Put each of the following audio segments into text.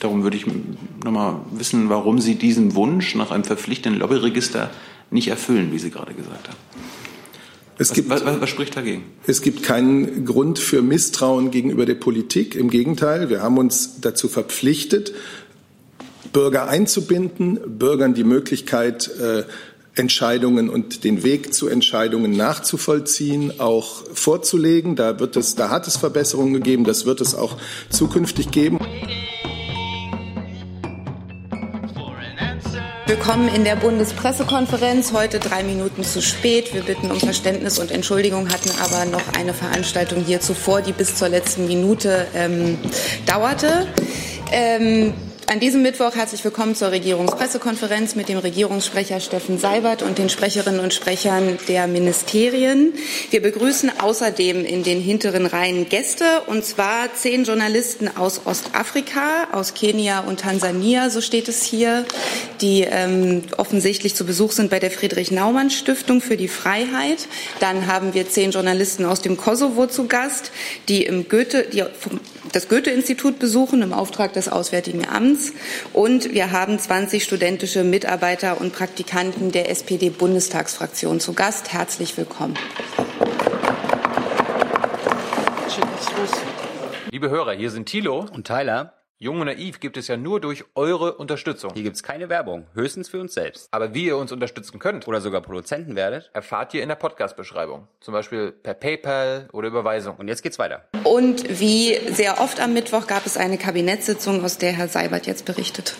Darum würde ich noch mal wissen, warum Sie diesen Wunsch nach einem verpflichtenden Lobbyregister nicht erfüllen, wie Sie gerade gesagt haben. Es gibt, was, was, was, spricht dagegen? Es gibt keinen Grund für Misstrauen gegenüber der Politik. Im Gegenteil, wir haben uns dazu verpflichtet, Bürger einzubinden, Bürgern die Möglichkeit, äh, Entscheidungen und den Weg zu Entscheidungen nachzuvollziehen, auch vorzulegen. Da wird es, da hat es Verbesserungen gegeben. Das wird es auch zukünftig geben. Willkommen in der Bundespressekonferenz. Heute drei Minuten zu spät. Wir bitten um Verständnis und Entschuldigung, hatten aber noch eine Veranstaltung hier zuvor, die bis zur letzten Minute ähm, dauerte. Ähm, an diesem Mittwoch herzlich willkommen zur Regierungspressekonferenz mit dem Regierungssprecher Steffen Seibert und den Sprecherinnen und Sprechern der Ministerien. Wir begrüßen außerdem in den hinteren Reihen Gäste, und zwar zehn Journalisten aus Ostafrika, aus Kenia und Tansania, so steht es hier, die ähm, offensichtlich zu Besuch sind bei der Friedrich-Naumann-Stiftung für die Freiheit. Dann haben wir zehn Journalisten aus dem Kosovo zu Gast, die im Goethe, die vom das Goethe-Institut besuchen im Auftrag des Auswärtigen Amts. Und wir haben 20 studentische Mitarbeiter und Praktikanten der SPD-Bundestagsfraktion zu Gast. Herzlich willkommen. Liebe Hörer, hier sind Thilo und Tyler. Jung und Naiv gibt es ja nur durch eure Unterstützung. Hier gibt es keine Werbung, höchstens für uns selbst. Aber wie ihr uns unterstützen könnt oder sogar Produzenten werdet, erfahrt ihr in der Podcast-Beschreibung. Zum Beispiel per PayPal oder Überweisung. Und jetzt geht's weiter. Und wie sehr oft am Mittwoch gab es eine Kabinettssitzung, aus der Herr Seibert jetzt berichtet.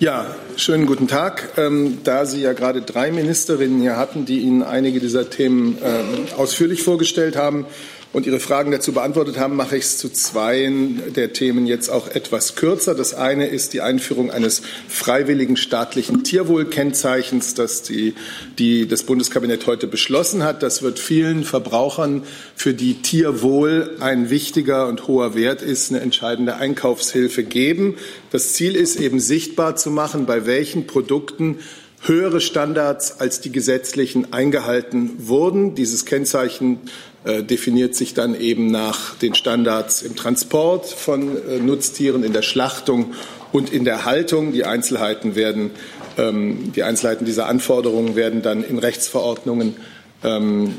Ja, schönen guten Tag. Ähm, da Sie ja gerade drei Ministerinnen hier hatten, die Ihnen einige dieser Themen äh, ausführlich vorgestellt haben, und Ihre Fragen dazu beantwortet haben, mache ich es zu zweien der Themen jetzt auch etwas kürzer. Das eine ist die Einführung eines freiwilligen staatlichen Tierwohlkennzeichens, das die, die das Bundeskabinett heute beschlossen hat. Das wird vielen Verbrauchern, für die Tierwohl ein wichtiger und hoher Wert ist, eine entscheidende Einkaufshilfe geben. Das Ziel ist eben sichtbar zu machen, bei welchen Produkten höhere Standards als die gesetzlichen eingehalten wurden. Dieses Kennzeichen definiert sich dann eben nach den Standards im Transport von äh, Nutztieren, in der Schlachtung und in der Haltung. Die Einzelheiten werden, ähm, die Einzelheiten dieser Anforderungen werden dann in Rechtsverordnungen ähm,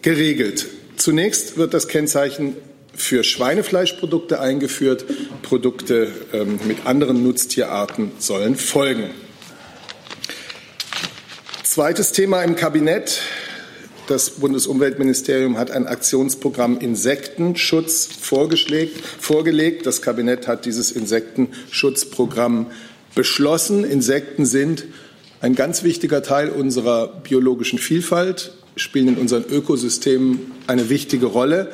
geregelt. Zunächst wird das Kennzeichen für Schweinefleischprodukte eingeführt. Produkte ähm, mit anderen Nutztierarten sollen folgen. Zweites Thema im Kabinett das Bundesumweltministerium hat ein Aktionsprogramm Insektenschutz vorgelegt. Das Kabinett hat dieses Insektenschutzprogramm beschlossen. Insekten sind ein ganz wichtiger Teil unserer biologischen Vielfalt, spielen in unseren Ökosystemen eine wichtige Rolle.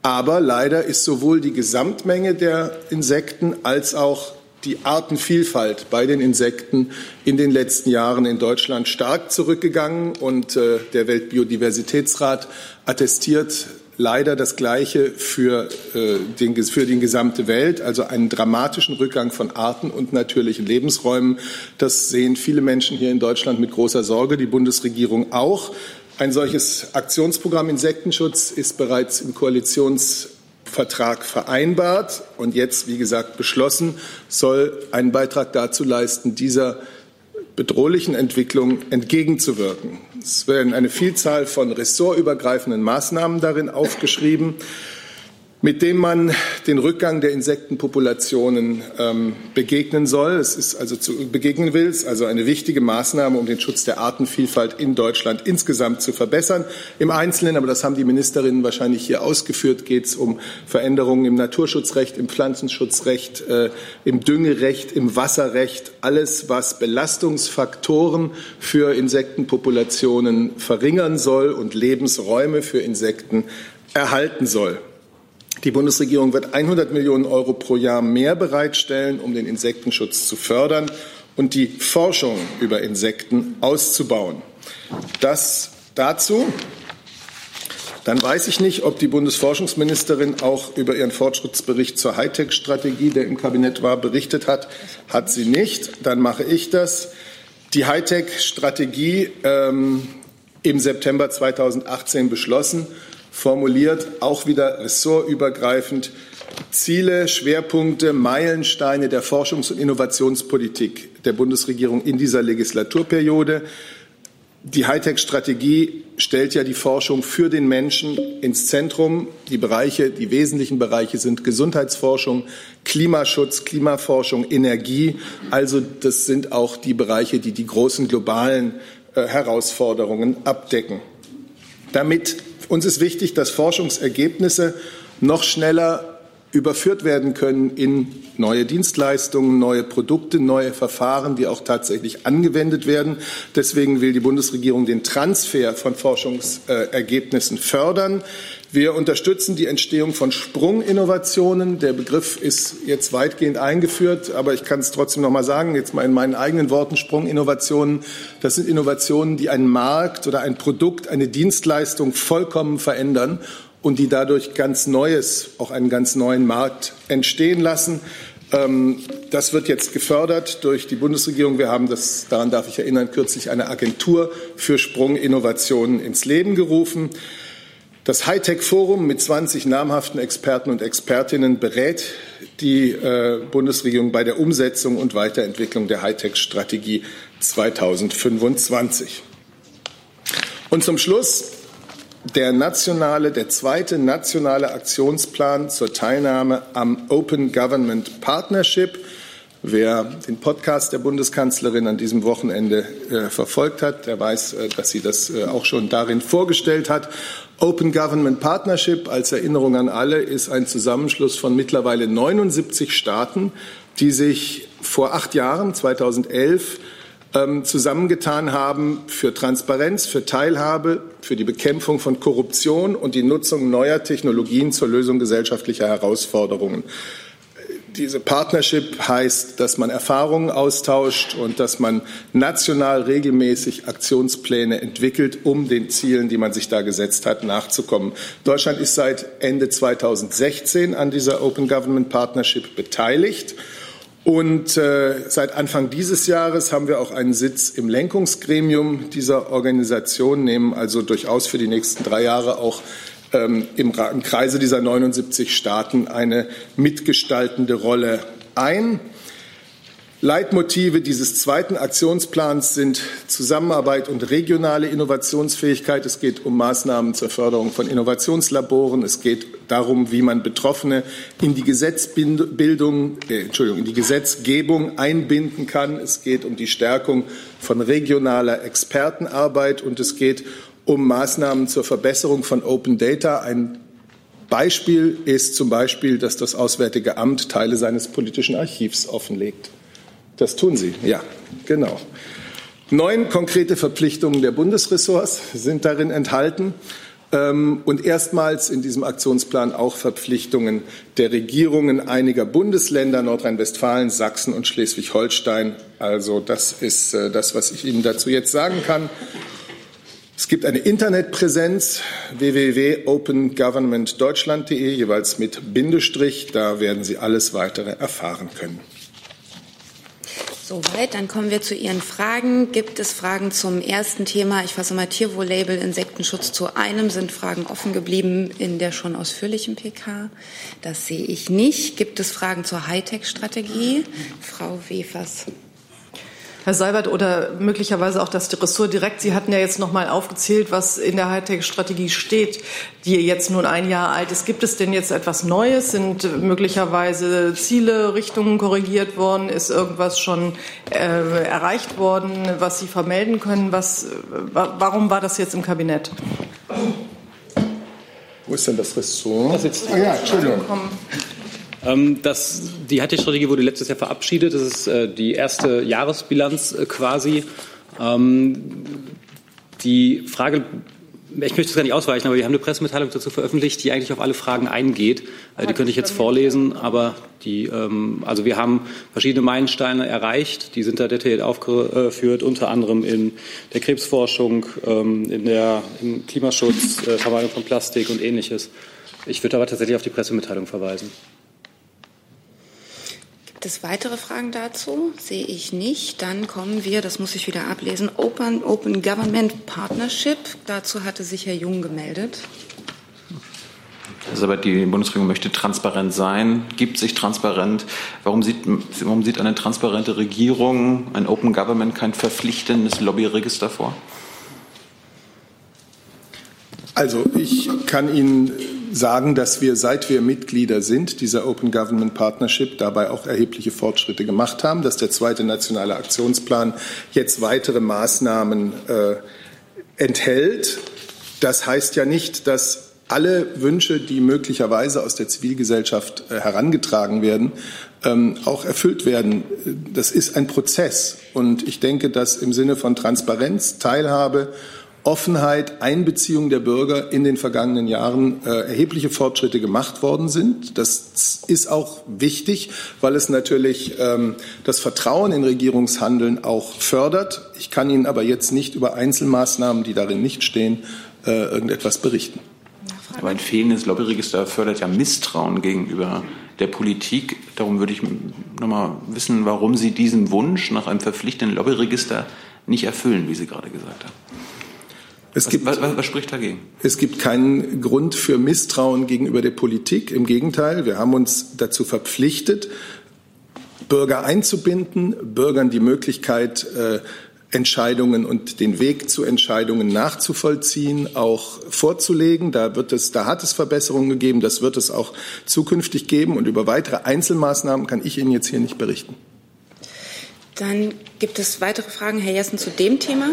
Aber leider ist sowohl die Gesamtmenge der Insekten als auch die Artenvielfalt bei den Insekten in den letzten Jahren in Deutschland stark zurückgegangen und äh, der Weltbiodiversitätsrat attestiert leider das Gleiche für, äh, den, für die gesamte Welt, also einen dramatischen Rückgang von Arten und natürlichen Lebensräumen. Das sehen viele Menschen hier in Deutschland mit großer Sorge, die Bundesregierung auch. Ein solches Aktionsprogramm Insektenschutz ist bereits im Koalitions Vertrag vereinbart und jetzt, wie gesagt, beschlossen, soll einen Beitrag dazu leisten, dieser bedrohlichen Entwicklung entgegenzuwirken. Es werden eine Vielzahl von ressortübergreifenden Maßnahmen darin aufgeschrieben mit dem man den Rückgang der Insektenpopulationen ähm, begegnen soll. Es ist also zu begegnen will, es also eine wichtige Maßnahme, um den Schutz der Artenvielfalt in Deutschland insgesamt zu verbessern. Im Einzelnen, aber das haben die Ministerinnen wahrscheinlich hier ausgeführt, geht es um Veränderungen im Naturschutzrecht, im Pflanzenschutzrecht, äh, im Düngerecht, im Wasserrecht, alles, was Belastungsfaktoren für Insektenpopulationen verringern soll und Lebensräume für Insekten erhalten soll. Die Bundesregierung wird 100 Millionen Euro pro Jahr mehr bereitstellen, um den Insektenschutz zu fördern und die Forschung über Insekten auszubauen. Das dazu. Dann weiß ich nicht, ob die Bundesforschungsministerin auch über ihren Fortschrittsbericht zur Hightech-Strategie, der im Kabinett war, berichtet hat. Hat sie nicht. Dann mache ich das. Die Hightech-Strategie ähm, im September 2018 beschlossen formuliert, auch wieder ressortübergreifend, Ziele, Schwerpunkte, Meilensteine der Forschungs- und Innovationspolitik der Bundesregierung in dieser Legislaturperiode. Die Hightech-Strategie stellt ja die Forschung für den Menschen ins Zentrum. Die Bereiche, die wesentlichen Bereiche sind Gesundheitsforschung, Klimaschutz, Klimaforschung, Energie. Also das sind auch die Bereiche, die die großen globalen äh, Herausforderungen abdecken. Damit uns ist wichtig, dass Forschungsergebnisse noch schneller überführt werden können in neue Dienstleistungen, neue Produkte, neue Verfahren, die auch tatsächlich angewendet werden. Deswegen will die Bundesregierung den Transfer von Forschungsergebnissen fördern. Wir unterstützen die Entstehung von Sprunginnovationen. Der Begriff ist jetzt weitgehend eingeführt, aber ich kann es trotzdem noch mal sagen, jetzt mal in meinen eigenen Worten, Sprunginnovationen, das sind Innovationen, die einen Markt oder ein Produkt, eine Dienstleistung vollkommen verändern und die dadurch ganz Neues, auch einen ganz neuen Markt entstehen lassen. Ähm, das wird jetzt gefördert durch die Bundesregierung. Wir haben das, daran darf ich erinnern, kürzlich eine Agentur für Sprunginnovationen ins Leben gerufen. Das Hightech-Forum mit 20 namhaften Experten und Expertinnen berät die äh, Bundesregierung bei der Umsetzung und Weiterentwicklung der Hightech-Strategie 2025. Und zum Schluss der nationale, der zweite nationale Aktionsplan zur Teilnahme am Open Government Partnership. Wer den Podcast der Bundeskanzlerin an diesem Wochenende äh, verfolgt hat, der weiß, äh, dass sie das äh, auch schon darin vorgestellt hat. Open Government Partnership als Erinnerung an alle ist ein Zusammenschluss von mittlerweile 79 Staaten, die sich vor acht Jahren, 2011, ähm, zusammengetan haben für Transparenz, für Teilhabe, für die Bekämpfung von Korruption und die Nutzung neuer Technologien zur Lösung gesellschaftlicher Herausforderungen. Diese Partnership heißt, dass man Erfahrungen austauscht und dass man national regelmäßig Aktionspläne entwickelt, um den Zielen, die man sich da gesetzt hat, nachzukommen. Deutschland ist seit Ende 2016 an dieser Open Government Partnership beteiligt. Und äh, seit Anfang dieses Jahres haben wir auch einen Sitz im Lenkungsgremium dieser Organisation, nehmen also durchaus für die nächsten drei Jahre auch ähm, im, im Kreise dieser 79 Staaten eine mitgestaltende Rolle ein. Leitmotive dieses zweiten Aktionsplans sind Zusammenarbeit und regionale Innovationsfähigkeit. Es geht um Maßnahmen zur Förderung von Innovationslaboren. Es geht darum, wie man Betroffene in die Gesetzbildung, äh, Entschuldigung, in die Gesetzgebung einbinden kann. Es geht um die Stärkung von regionaler Expertenarbeit und es geht um Maßnahmen zur Verbesserung von Open Data. Ein Beispiel ist zum Beispiel, dass das Auswärtige Amt Teile seines politischen Archivs offenlegt. Das tun sie, ja, genau. Neun konkrete Verpflichtungen der Bundesressorts sind darin enthalten ähm, und erstmals in diesem Aktionsplan auch Verpflichtungen der Regierungen einiger Bundesländer, Nordrhein-Westfalen, Sachsen und Schleswig-Holstein. Also das ist äh, das, was ich Ihnen dazu jetzt sagen kann. Es gibt eine Internetpräsenz www.opengovernmentdeutschland.de, jeweils mit Bindestrich. Da werden Sie alles weitere erfahren können. Soweit, dann kommen wir zu Ihren Fragen. Gibt es Fragen zum ersten Thema? Ich fasse mal Tierwohl-Label Insektenschutz zu einem. Sind Fragen offen geblieben in der schon ausführlichen PK? Das sehe ich nicht. Gibt es Fragen zur Hightech-Strategie? Frau Wefers. Herr Seibert oder möglicherweise auch das Ressort direkt. Sie hatten ja jetzt noch mal aufgezählt, was in der Hightech-Strategie steht, die jetzt nun ein Jahr alt ist. Gibt es denn jetzt etwas Neues? Sind möglicherweise Ziele, Richtungen korrigiert worden? Ist irgendwas schon äh, erreicht worden, was Sie vermelden können? Was, warum war das jetzt im Kabinett? Wo ist denn das Ressort? Das jetzt ah, ja, Entschuldigung. Ähm, das, die HT-Strategie wurde letztes Jahr verabschiedet. Das ist äh, die erste Jahresbilanz äh, quasi. Ähm, die Frage, ich möchte es gar nicht ausweichen, aber wir haben eine Pressemitteilung dazu veröffentlicht, die eigentlich auf alle Fragen eingeht. Äh, die könnte ich jetzt vorlesen, aber die, ähm, also wir haben verschiedene Meilensteine erreicht. Die sind da detailliert aufgeführt, unter anderem in der Krebsforschung, in der, im Klimaschutz, Vermeidung von Plastik und ähnliches. Ich würde aber tatsächlich auf die Pressemitteilung verweisen. Gibt es weitere Fragen dazu? Sehe ich nicht. Dann kommen wir, das muss ich wieder ablesen, Open, Open Government Partnership. Dazu hatte sich Herr Jung gemeldet. Also Seibert, die Bundesregierung möchte transparent sein, gibt sich transparent. Warum sieht, warum sieht eine transparente Regierung, ein Open Government, kein verpflichtendes Lobbyregister vor? Also ich kann Ihnen sagen, dass wir, seit wir Mitglieder sind dieser Open Government Partnership, dabei auch erhebliche Fortschritte gemacht haben, dass der zweite nationale Aktionsplan jetzt weitere Maßnahmen äh, enthält. Das heißt ja nicht, dass alle Wünsche, die möglicherweise aus der Zivilgesellschaft äh, herangetragen werden, ähm, auch erfüllt werden. Das ist ein Prozess. Und ich denke, dass im Sinne von Transparenz, Teilhabe Offenheit, Einbeziehung der Bürger in den vergangenen Jahren äh, erhebliche Fortschritte gemacht worden sind. Das ist auch wichtig, weil es natürlich ähm, das Vertrauen in Regierungshandeln auch fördert. Ich kann Ihnen aber jetzt nicht über Einzelmaßnahmen, die darin nicht stehen, äh, irgendetwas berichten. Aber ein fehlendes Lobbyregister fördert ja Misstrauen gegenüber der Politik. Darum würde ich noch mal wissen, warum Sie diesen Wunsch nach einem verpflichtenden Lobbyregister nicht erfüllen, wie Sie gerade gesagt haben. Es gibt, was, was, was, spricht dagegen? Es gibt keinen Grund für Misstrauen gegenüber der Politik. Im Gegenteil, wir haben uns dazu verpflichtet, Bürger einzubinden, Bürgern die Möglichkeit, äh, Entscheidungen und den Weg zu Entscheidungen nachzuvollziehen, auch vorzulegen. Da wird es, da hat es Verbesserungen gegeben. Das wird es auch zukünftig geben. Und über weitere Einzelmaßnahmen kann ich Ihnen jetzt hier nicht berichten. Dann gibt es weitere Fragen, Herr Jessen, zu dem Thema.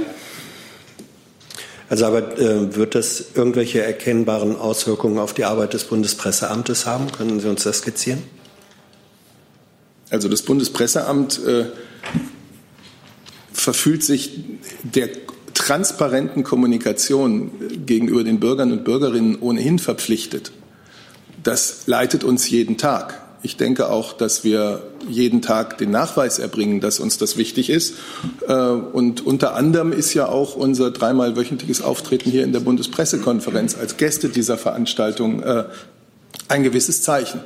Also aber äh, wird das irgendwelche erkennbaren Auswirkungen auf die Arbeit des Bundespresseamtes haben? Können Sie uns das skizzieren? Also das Bundespresseamt äh, verfühlt sich der transparenten Kommunikation gegenüber den Bürgern und Bürgerinnen ohnehin verpflichtet. Das leitet uns jeden Tag. Ich denke auch, dass wir jeden Tag den Nachweis erbringen, dass uns das wichtig ist. Äh, und unter anderem ist ja auch unser dreimal wöchentliches Auftreten hier in der Bundespressekonferenz als Gäste dieser Veranstaltung äh, ein gewisses Zeichen.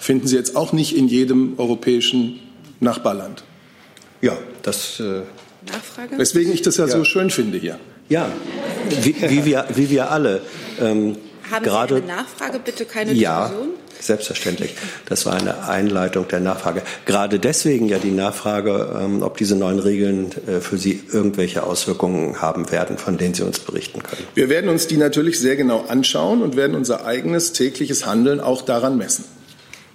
Finden Sie jetzt auch nicht in jedem europäischen Nachbarland. Ja, das. Äh Nachfrage? Weswegen ich das ja, ja, so schön finde hier. Ja, wie, wie, wir, wie wir alle. Ähm, Haben gerade, Sie eine Nachfrage, bitte keine ja, Diskussion? Selbstverständlich. Das war eine Einleitung der Nachfrage. Gerade deswegen ja die Nachfrage, ähm, ob diese neuen Regeln äh, für Sie irgendwelche Auswirkungen haben werden, von denen Sie uns berichten können. Wir werden uns die natürlich sehr genau anschauen und werden unser eigenes tägliches Handeln auch daran messen.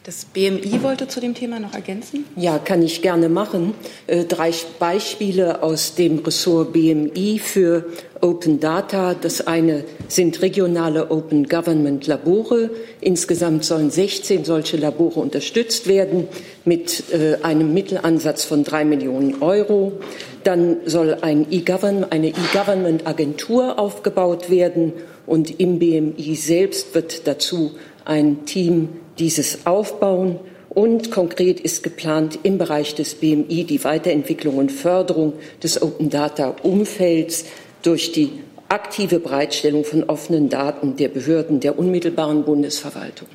Das BMI wollte zu dem Thema noch ergänzen? Ja, kann ich gerne machen. Äh, drei Beispiele aus dem Ressort BMI für Open Data. Das eine sind regionale Open Government Labore. Insgesamt sollen 16 solche Labore unterstützt werden mit äh, einem Mittelansatz von drei Millionen Euro. Dann soll ein e eine E-Government Agentur aufgebaut werden und im BMI selbst wird dazu ein Team dieses aufbauen. Und konkret ist geplant, im Bereich des BMI die Weiterentwicklung und Förderung des Open Data Umfelds durch die aktive Bereitstellung von offenen Daten der Behörden der unmittelbaren Bundesverwaltung.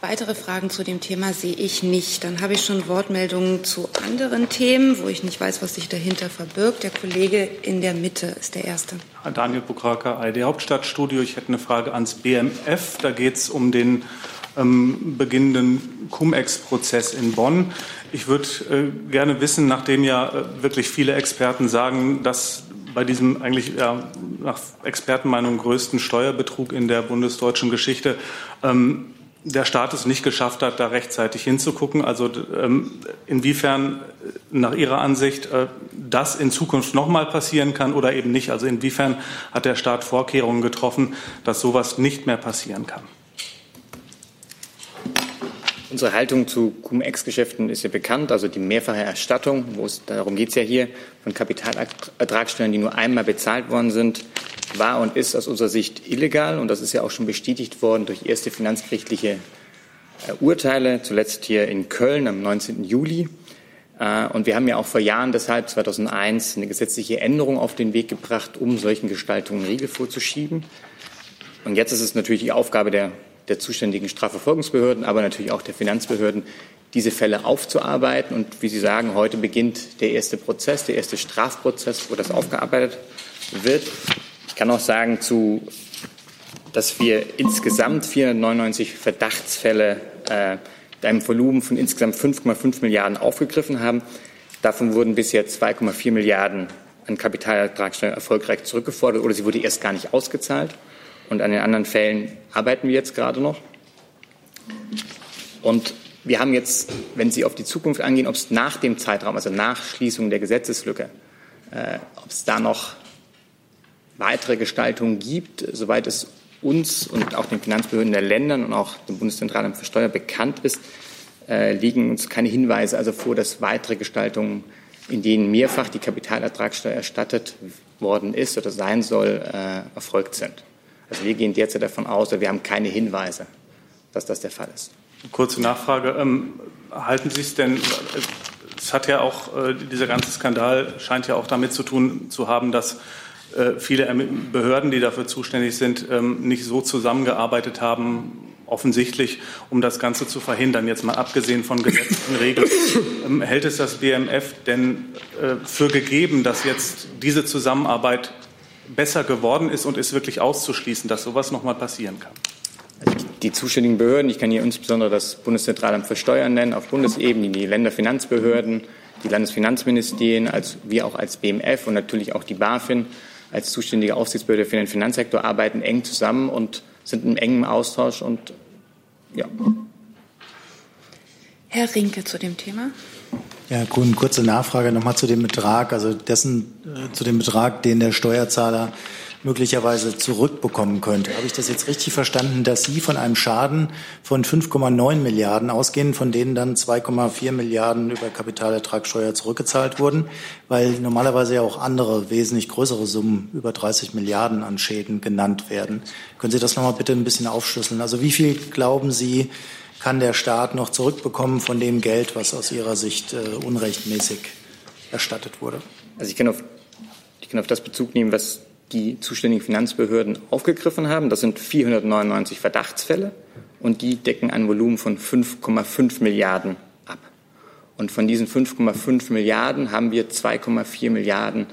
Weitere Fragen zu dem Thema sehe ich nicht. Dann habe ich schon Wortmeldungen zu anderen Themen, wo ich nicht weiß, was sich dahinter verbirgt. Der Kollege in der Mitte ist der Erste. Daniel Bukraka, ID Hauptstadtstudio. Ich hätte eine Frage ans BMF. Da geht es um den ähm, beginnenden Cum-Ex-Prozess in Bonn. Ich würde äh, gerne wissen, nachdem ja äh, wirklich viele Experten sagen, dass bei diesem eigentlich ja, nach Expertenmeinung größten Steuerbetrug in der bundesdeutschen Geschichte ähm, der Staat es nicht geschafft hat, da rechtzeitig hinzugucken. Also ähm, inwiefern nach Ihrer Ansicht äh, das in Zukunft nochmal passieren kann oder eben nicht. Also inwiefern hat der Staat Vorkehrungen getroffen, dass sowas nicht mehr passieren kann. Unsere Haltung zu Cum-Ex-Geschäften ist ja bekannt, also die mehrfache Erstattung, wo es, darum geht es ja hier, von Kapitalertragssteuern, die nur einmal bezahlt worden sind, war und ist aus unserer Sicht illegal. Und das ist ja auch schon bestätigt worden durch erste finanzgerichtliche äh, Urteile, zuletzt hier in Köln am 19. Juli. Äh, und wir haben ja auch vor Jahren deshalb 2001 eine gesetzliche Änderung auf den Weg gebracht, um solchen Gestaltungen Riegel vorzuschieben. Und jetzt ist es natürlich die Aufgabe der, der zuständigen Strafverfolgungsbehörden, aber natürlich auch der Finanzbehörden, diese Fälle aufzuarbeiten. Und wie Sie sagen, heute beginnt der erste Prozess, der erste Strafprozess, wo das aufgearbeitet wird kann auch sagen zu dass wir insgesamt 499 Verdachtsfälle äh, einem Volumen von insgesamt 5,5 Milliarden aufgegriffen haben. Davon wurden bisher 2,4 Milliarden an Kapitalertragssteuer erfolgreich zurückgefordert oder sie wurde erst gar nicht ausgezahlt. Und an den anderen Fällen arbeiten wir jetzt gerade noch. Und wir haben jetzt, wenn Sie auf die Zukunft angehen, ob es nach dem Zeitraum, also nach Schließung der Gesetzeslücke, äh, ob es da noch weitere Gestaltungen gibt, soweit es uns und auch den Finanzbehörden der Länder und auch dem Bundeszentralamt für Steuer bekannt ist, äh, liegen uns keine Hinweise also vor, dass weitere Gestaltungen, in denen mehrfach die Kapitalertragssteuer erstattet worden ist oder sein soll, äh, erfolgt sind. Also wir gehen derzeit davon aus, oder wir haben keine Hinweise, dass das der Fall ist. Kurze Nachfrage. Ähm, halten Sie es denn, es hat ja auch, äh, dieser ganze Skandal scheint ja auch damit zu tun zu haben, dass viele Behörden, die dafür zuständig sind, ähm, nicht so zusammengearbeitet haben, offensichtlich, um das Ganze zu verhindern. Jetzt mal abgesehen von gesetzlichen Regeln. Ähm, hält es das BMF denn äh, für gegeben, dass jetzt diese Zusammenarbeit besser geworden ist und ist wirklich auszuschließen, dass sowas noch mal passieren kann? Die zuständigen Behörden, ich kann hier insbesondere das Bundeszentralamt für Steuern nennen, auf Bundesebene, die Länderfinanzbehörden, die Landesfinanzministerien, als, wir auch als BMF und natürlich auch die BaFin als zuständige Aufsichtsbehörde für den Finanzsektor arbeiten eng zusammen und sind im engen Austausch und ja. Herr Rinke zu dem Thema. Ja, Grün, kurze Nachfrage nochmal zu dem Betrag, also dessen, äh, zu dem Betrag, den der Steuerzahler möglicherweise zurückbekommen könnte. Habe ich das jetzt richtig verstanden, dass Sie von einem Schaden von 5,9 Milliarden ausgehen, von denen dann 2,4 Milliarden über Kapitalertragssteuer zurückgezahlt wurden, weil normalerweise ja auch andere wesentlich größere Summen über 30 Milliarden an Schäden genannt werden. Können Sie das noch mal bitte ein bisschen aufschlüsseln? Also wie viel glauben Sie, kann der Staat noch zurückbekommen von dem Geld, was aus Ihrer Sicht äh, unrechtmäßig erstattet wurde? Also ich kann auf, ich kann auf das Bezug nehmen, was die zuständigen Finanzbehörden aufgegriffen haben. Das sind 499 Verdachtsfälle und die decken ein Volumen von 5,5 Milliarden ab. Und von diesen 5,5 Milliarden haben wir 2,4 Milliarden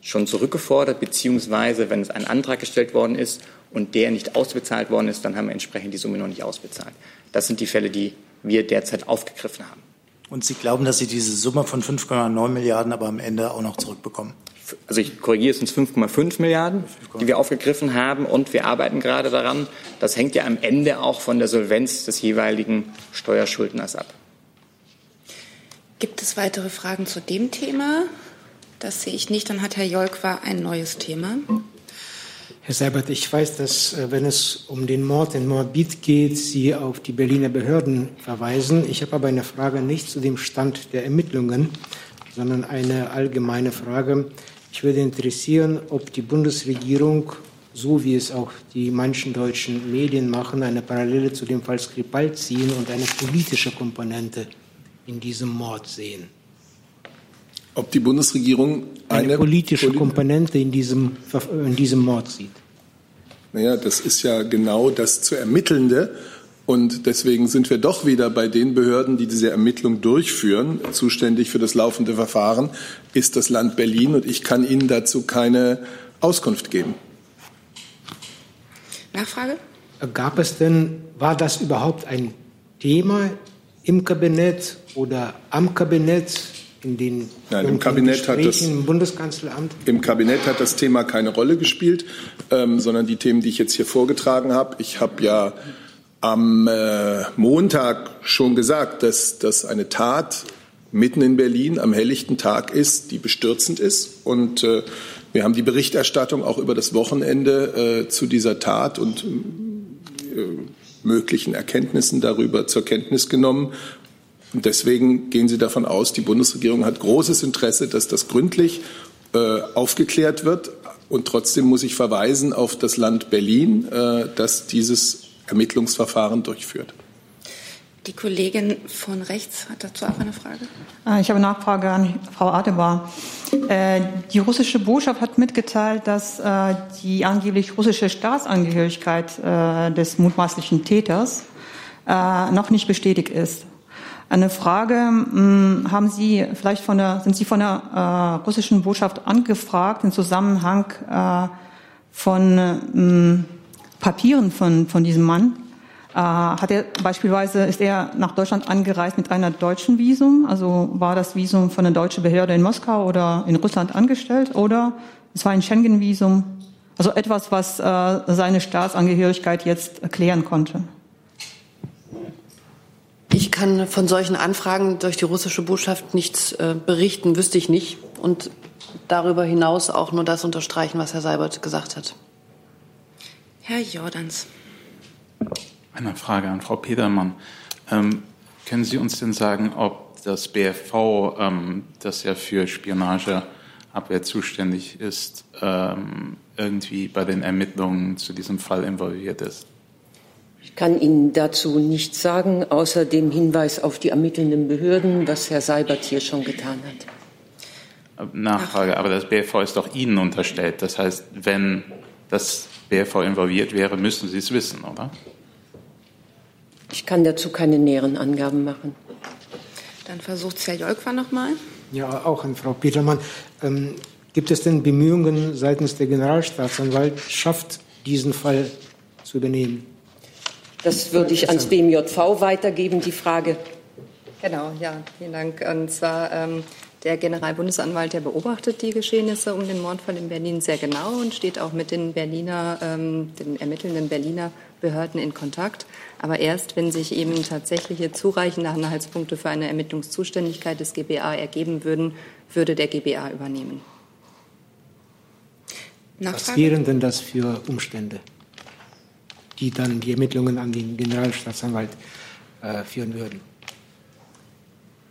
schon zurückgefordert, beziehungsweise wenn es ein Antrag gestellt worden ist und der nicht ausbezahlt worden ist, dann haben wir entsprechend die Summe noch nicht ausbezahlt. Das sind die Fälle, die wir derzeit aufgegriffen haben. Und Sie glauben, dass Sie diese Summe von 5,9 Milliarden aber am Ende auch noch zurückbekommen? also ich korrigiere, es sind 5,5 Milliarden, die wir aufgegriffen haben und wir arbeiten gerade daran. Das hängt ja am Ende auch von der Solvenz des jeweiligen Steuerschuldners ab. Gibt es weitere Fragen zu dem Thema? Das sehe ich nicht. Dann hat Herr Jolkwa ein neues Thema. Herr Seibert, ich weiß, dass äh, wenn es um den Mord in Moabit geht, Sie auf die Berliner Behörden verweisen. Ich habe aber eine Frage nicht zu dem Stand der Ermittlungen, sondern eine allgemeine Frage. Ich würde interessieren, ob die Bundesregierung, so wie es auch die manchen deutschen Medien machen, eine Parallele zu dem Fall Skripal ziehen und eine politische Komponente in diesem Mord sehen. Ob die Bundesregierung eine, eine politische Poli Komponente in diesem, in diesem Mord sieht. Naja, das ist ja genau das zu Ermittelnde. Und deswegen sind wir doch wieder bei den Behörden, die diese Ermittlung durchführen. Zuständig für das laufende Verfahren ist das Land Berlin und ich kann Ihnen dazu keine Auskunft geben. Nachfrage? Gab es denn, war das überhaupt ein Thema im Kabinett oder am Kabinett? In den Nein, im Kabinett hat das, im Bundeskanzleramt? Im Kabinett hat das Thema keine Rolle gespielt, ähm, sondern die Themen, die ich jetzt hier vorgetragen habe. Ich habe ja am äh, Montag schon gesagt, dass das eine Tat mitten in Berlin am helllichten Tag ist, die bestürzend ist. Und äh, wir haben die Berichterstattung auch über das Wochenende äh, zu dieser Tat und äh, möglichen Erkenntnissen darüber zur Kenntnis genommen. Und deswegen gehen Sie davon aus, die Bundesregierung hat großes Interesse, dass das gründlich äh, aufgeklärt wird. Und trotzdem muss ich verweisen auf das Land Berlin, äh, das dieses Ermittlungsverfahren durchführt. Die Kollegin von rechts hat dazu auch eine Frage. Ah, ich habe eine Nachfrage an Frau Adebar. Äh, die russische Botschaft hat mitgeteilt, dass äh, die angeblich russische Staatsangehörigkeit äh, des mutmaßlichen Täters noch nicht bestätigt ist. Eine Frage, hm, haben Sie vielleicht von der, sind Sie von der russischen Botschaft angefragt im Zusammenhang von hm, Papieren von, von diesem Mann. Äh, hat er beispielsweise ist er nach Deutschland angereist mit einer deutschen Visum? Also war das Visum von einer deutschen Behörde in Moskau oder in Russland angestellt oder es war ein Schengen-Visum? Also etwas, was äh, seine Staatsangehörigkeit jetzt erklären konnte. Ich kann von solchen Anfragen durch die russische Botschaft nichts äh, berichten, wüsste ich nicht. Und darüber hinaus auch nur das unterstreichen, was Herr Seibert gesagt hat. Herr Jordans. Eine Frage an Frau Petermann. Ähm, können Sie uns denn sagen, ob das BFV, ähm, das ja für Spionageabwehr zuständig ist, ähm, irgendwie bei den Ermittlungen zu diesem Fall involviert ist? Ich kann Ihnen dazu nichts sagen, außer dem Hinweis auf die ermittelnden Behörden, was Herr Seibert hier schon getan hat. Nachfrage, aber das BFV ist doch Ihnen unterstellt. Das heißt, wenn das BFV involviert wäre, müssen Sie es wissen, oder? Ich kann dazu keine näheren Angaben machen. Dann versucht Herr Jolkwa nochmal. Ja, auch an Frau Petermann. Ähm, gibt es denn Bemühungen seitens der Generalstaatsanwaltschaft, diesen Fall zu übernehmen? Das würde ich ans BMJV weitergeben, die Frage. Genau, ja, vielen Dank. Und zwar ähm, der Generalbundesanwalt, der beobachtet die Geschehnisse um den Mordfall in Berlin sehr genau und steht auch mit den Berliner, ähm, den ermittelnden Berliner Behörden in Kontakt. Aber erst, wenn sich eben tatsächliche zureichende Anhaltspunkte für eine Ermittlungszuständigkeit des GBA ergeben würden, würde der GBA übernehmen. Nachfrage? Was wären denn das für Umstände, die dann die Ermittlungen an den Generalstaatsanwalt äh, führen würden?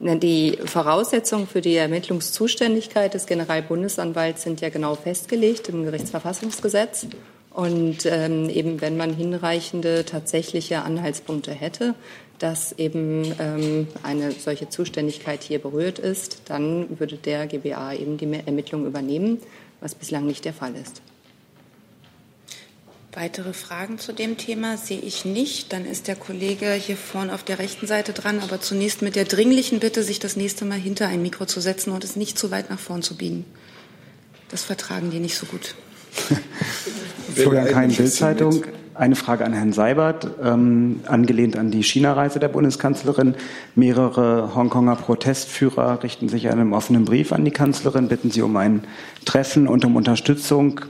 Die Voraussetzungen für die Ermittlungszuständigkeit des Generalbundesanwalts sind ja genau festgelegt im Gerichtsverfassungsgesetz. Und ähm, eben wenn man hinreichende tatsächliche Anhaltspunkte hätte, dass eben ähm, eine solche Zuständigkeit hier berührt ist, dann würde der GBA eben die Ermittlung übernehmen, was bislang nicht der Fall ist. Weitere Fragen zu dem Thema sehe ich nicht. Dann ist der Kollege hier vorne auf der rechten Seite dran, aber zunächst mit der dringlichen Bitte, sich das nächste Mal hinter ein Mikro zu setzen und es nicht zu weit nach vorn zu biegen. Das vertragen die nicht so gut. Florian Kein, Bildzeitung. Eine Frage an Herrn Seibert, ähm, angelehnt an die China-Reise der Bundeskanzlerin. Mehrere Hongkonger Protestführer richten sich in einem offenen Brief an die Kanzlerin, bitten sie um ein Treffen und um Unterstützung.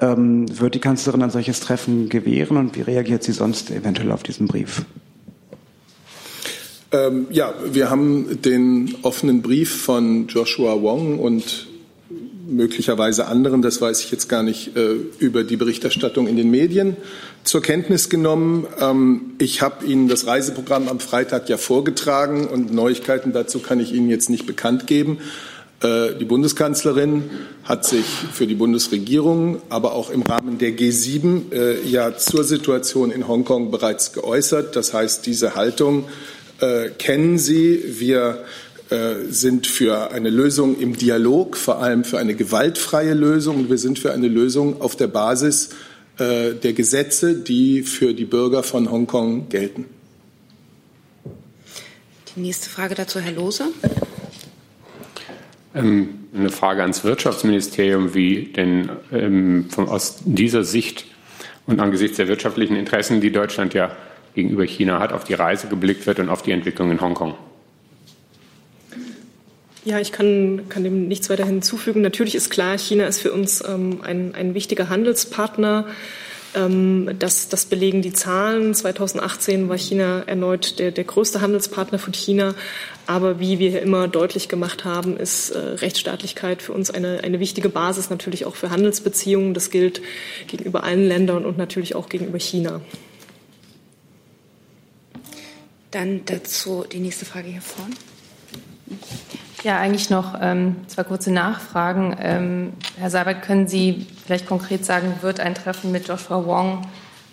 Ähm, wird die Kanzlerin ein solches Treffen gewähren und wie reagiert sie sonst eventuell auf diesen Brief? Ähm, ja, wir haben den offenen Brief von Joshua Wong und möglicherweise anderen, das weiß ich jetzt gar nicht, äh, über die Berichterstattung in den Medien zur Kenntnis genommen. Ähm, ich habe Ihnen das Reiseprogramm am Freitag ja vorgetragen und Neuigkeiten dazu kann ich Ihnen jetzt nicht bekannt geben. Äh, die Bundeskanzlerin hat sich für die Bundesregierung, aber auch im Rahmen der G7 äh, ja zur Situation in Hongkong bereits geäußert. Das heißt, diese Haltung kennen Sie. Wir äh, sind für eine Lösung im Dialog, vor allem für eine gewaltfreie Lösung. Und wir sind für eine Lösung auf der Basis äh, der Gesetze, die für die Bürger von Hongkong gelten. Die nächste Frage dazu, Herr Lohse. Ähm, eine Frage ans Wirtschaftsministerium, wie denn ähm, von, aus dieser Sicht und angesichts der wirtschaftlichen Interessen, die Deutschland ja gegenüber China hat, auf die Reise geblickt wird und auf die Entwicklung in Hongkong. Ja, ich kann, kann dem nichts weiter hinzufügen. Natürlich ist klar, China ist für uns ähm, ein, ein wichtiger Handelspartner. Ähm, das, das belegen die Zahlen. 2018 war China erneut der, der größte Handelspartner von China. Aber wie wir hier immer deutlich gemacht haben, ist äh, Rechtsstaatlichkeit für uns eine, eine wichtige Basis natürlich auch für Handelsbeziehungen. Das gilt gegenüber allen Ländern und natürlich auch gegenüber China. Dann dazu die nächste Frage hier vorne. Ja, eigentlich noch ähm, zwei kurze Nachfragen. Ähm, Herr Seibert, können Sie vielleicht konkret sagen, wird ein Treffen mit Joshua Wong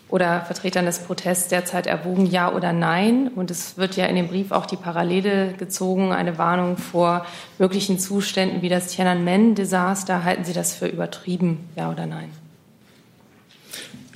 oder Vertretern des Protests derzeit erwogen, ja oder nein? Und es wird ja in dem Brief auch die Parallele gezogen, eine Warnung vor möglichen Zuständen wie das Tiananmen-Desaster. Halten Sie das für übertrieben, ja oder nein?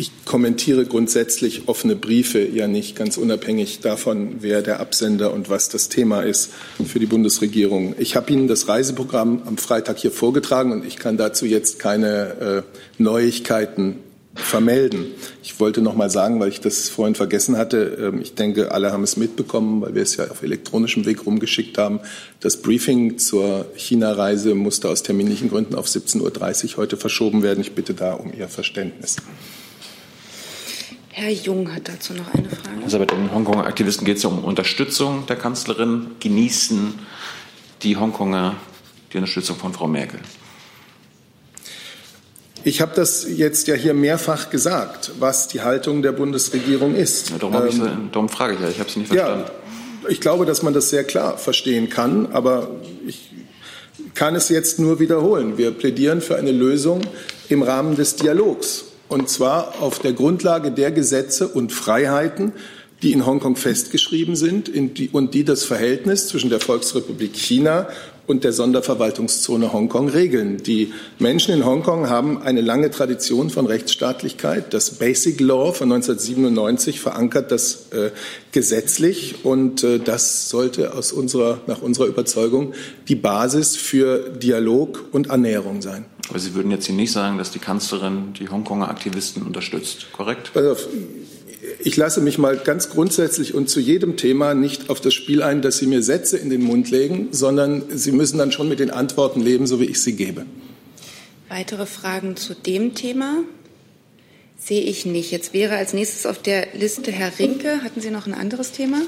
Ich kommentiere grundsätzlich offene Briefe ja nicht, ganz unabhängig davon, wer der Absender und was das Thema ist für die Bundesregierung. Ich habe Ihnen das Reiseprogramm am Freitag hier vorgetragen und ich kann dazu jetzt keine äh, Neuigkeiten vermelden. Ich wollte noch mal sagen, weil ich das vorhin vergessen hatte, ähm, ich denke, alle haben es mitbekommen, weil wir es ja auf elektronischem Weg rumgeschickt haben. Das Briefing zur China-Reise musste aus terminlichen Gründen auf 17.30 Uhr heute verschoben werden. Ich bitte da um Ihr Verständnis. Herr Jung hat dazu noch eine Frage. Also bei den Hongkonger Aktivisten geht es ja um Unterstützung der Kanzlerin. Genießen die Hongkonger die Unterstützung von Frau Merkel? Ich habe das jetzt ja hier mehrfach gesagt, was die Haltung der Bundesregierung ist. Ja, darum, ähm, ich, darum, frage ich ja, ich habe es nicht verstanden. Ja, ich glaube, dass man das sehr klar verstehen kann, aber ich kann es jetzt nur wiederholen. Wir plädieren für eine Lösung im Rahmen des Dialogs, und zwar auf der Grundlage der Gesetze und Freiheiten, die in Hongkong festgeschrieben sind und die das Verhältnis zwischen der Volksrepublik China und der Sonderverwaltungszone Hongkong regeln. Die Menschen in Hongkong haben eine lange Tradition von Rechtsstaatlichkeit. Das Basic Law von 1997 verankert das äh, gesetzlich und äh, das sollte aus unserer, nach unserer Überzeugung die Basis für Dialog und Annäherung sein. Aber Sie würden jetzt hier nicht sagen, dass die Kanzlerin die Hongkonger Aktivisten unterstützt, korrekt? Also, ich lasse mich mal ganz grundsätzlich und zu jedem Thema nicht auf das Spiel ein, dass Sie mir Sätze in den Mund legen, sondern Sie müssen dann schon mit den Antworten leben, so wie ich sie gebe. Weitere Fragen zu dem Thema sehe ich nicht. Jetzt wäre als nächstes auf der Liste Herr Rinke. Hatten Sie noch ein anderes Thema?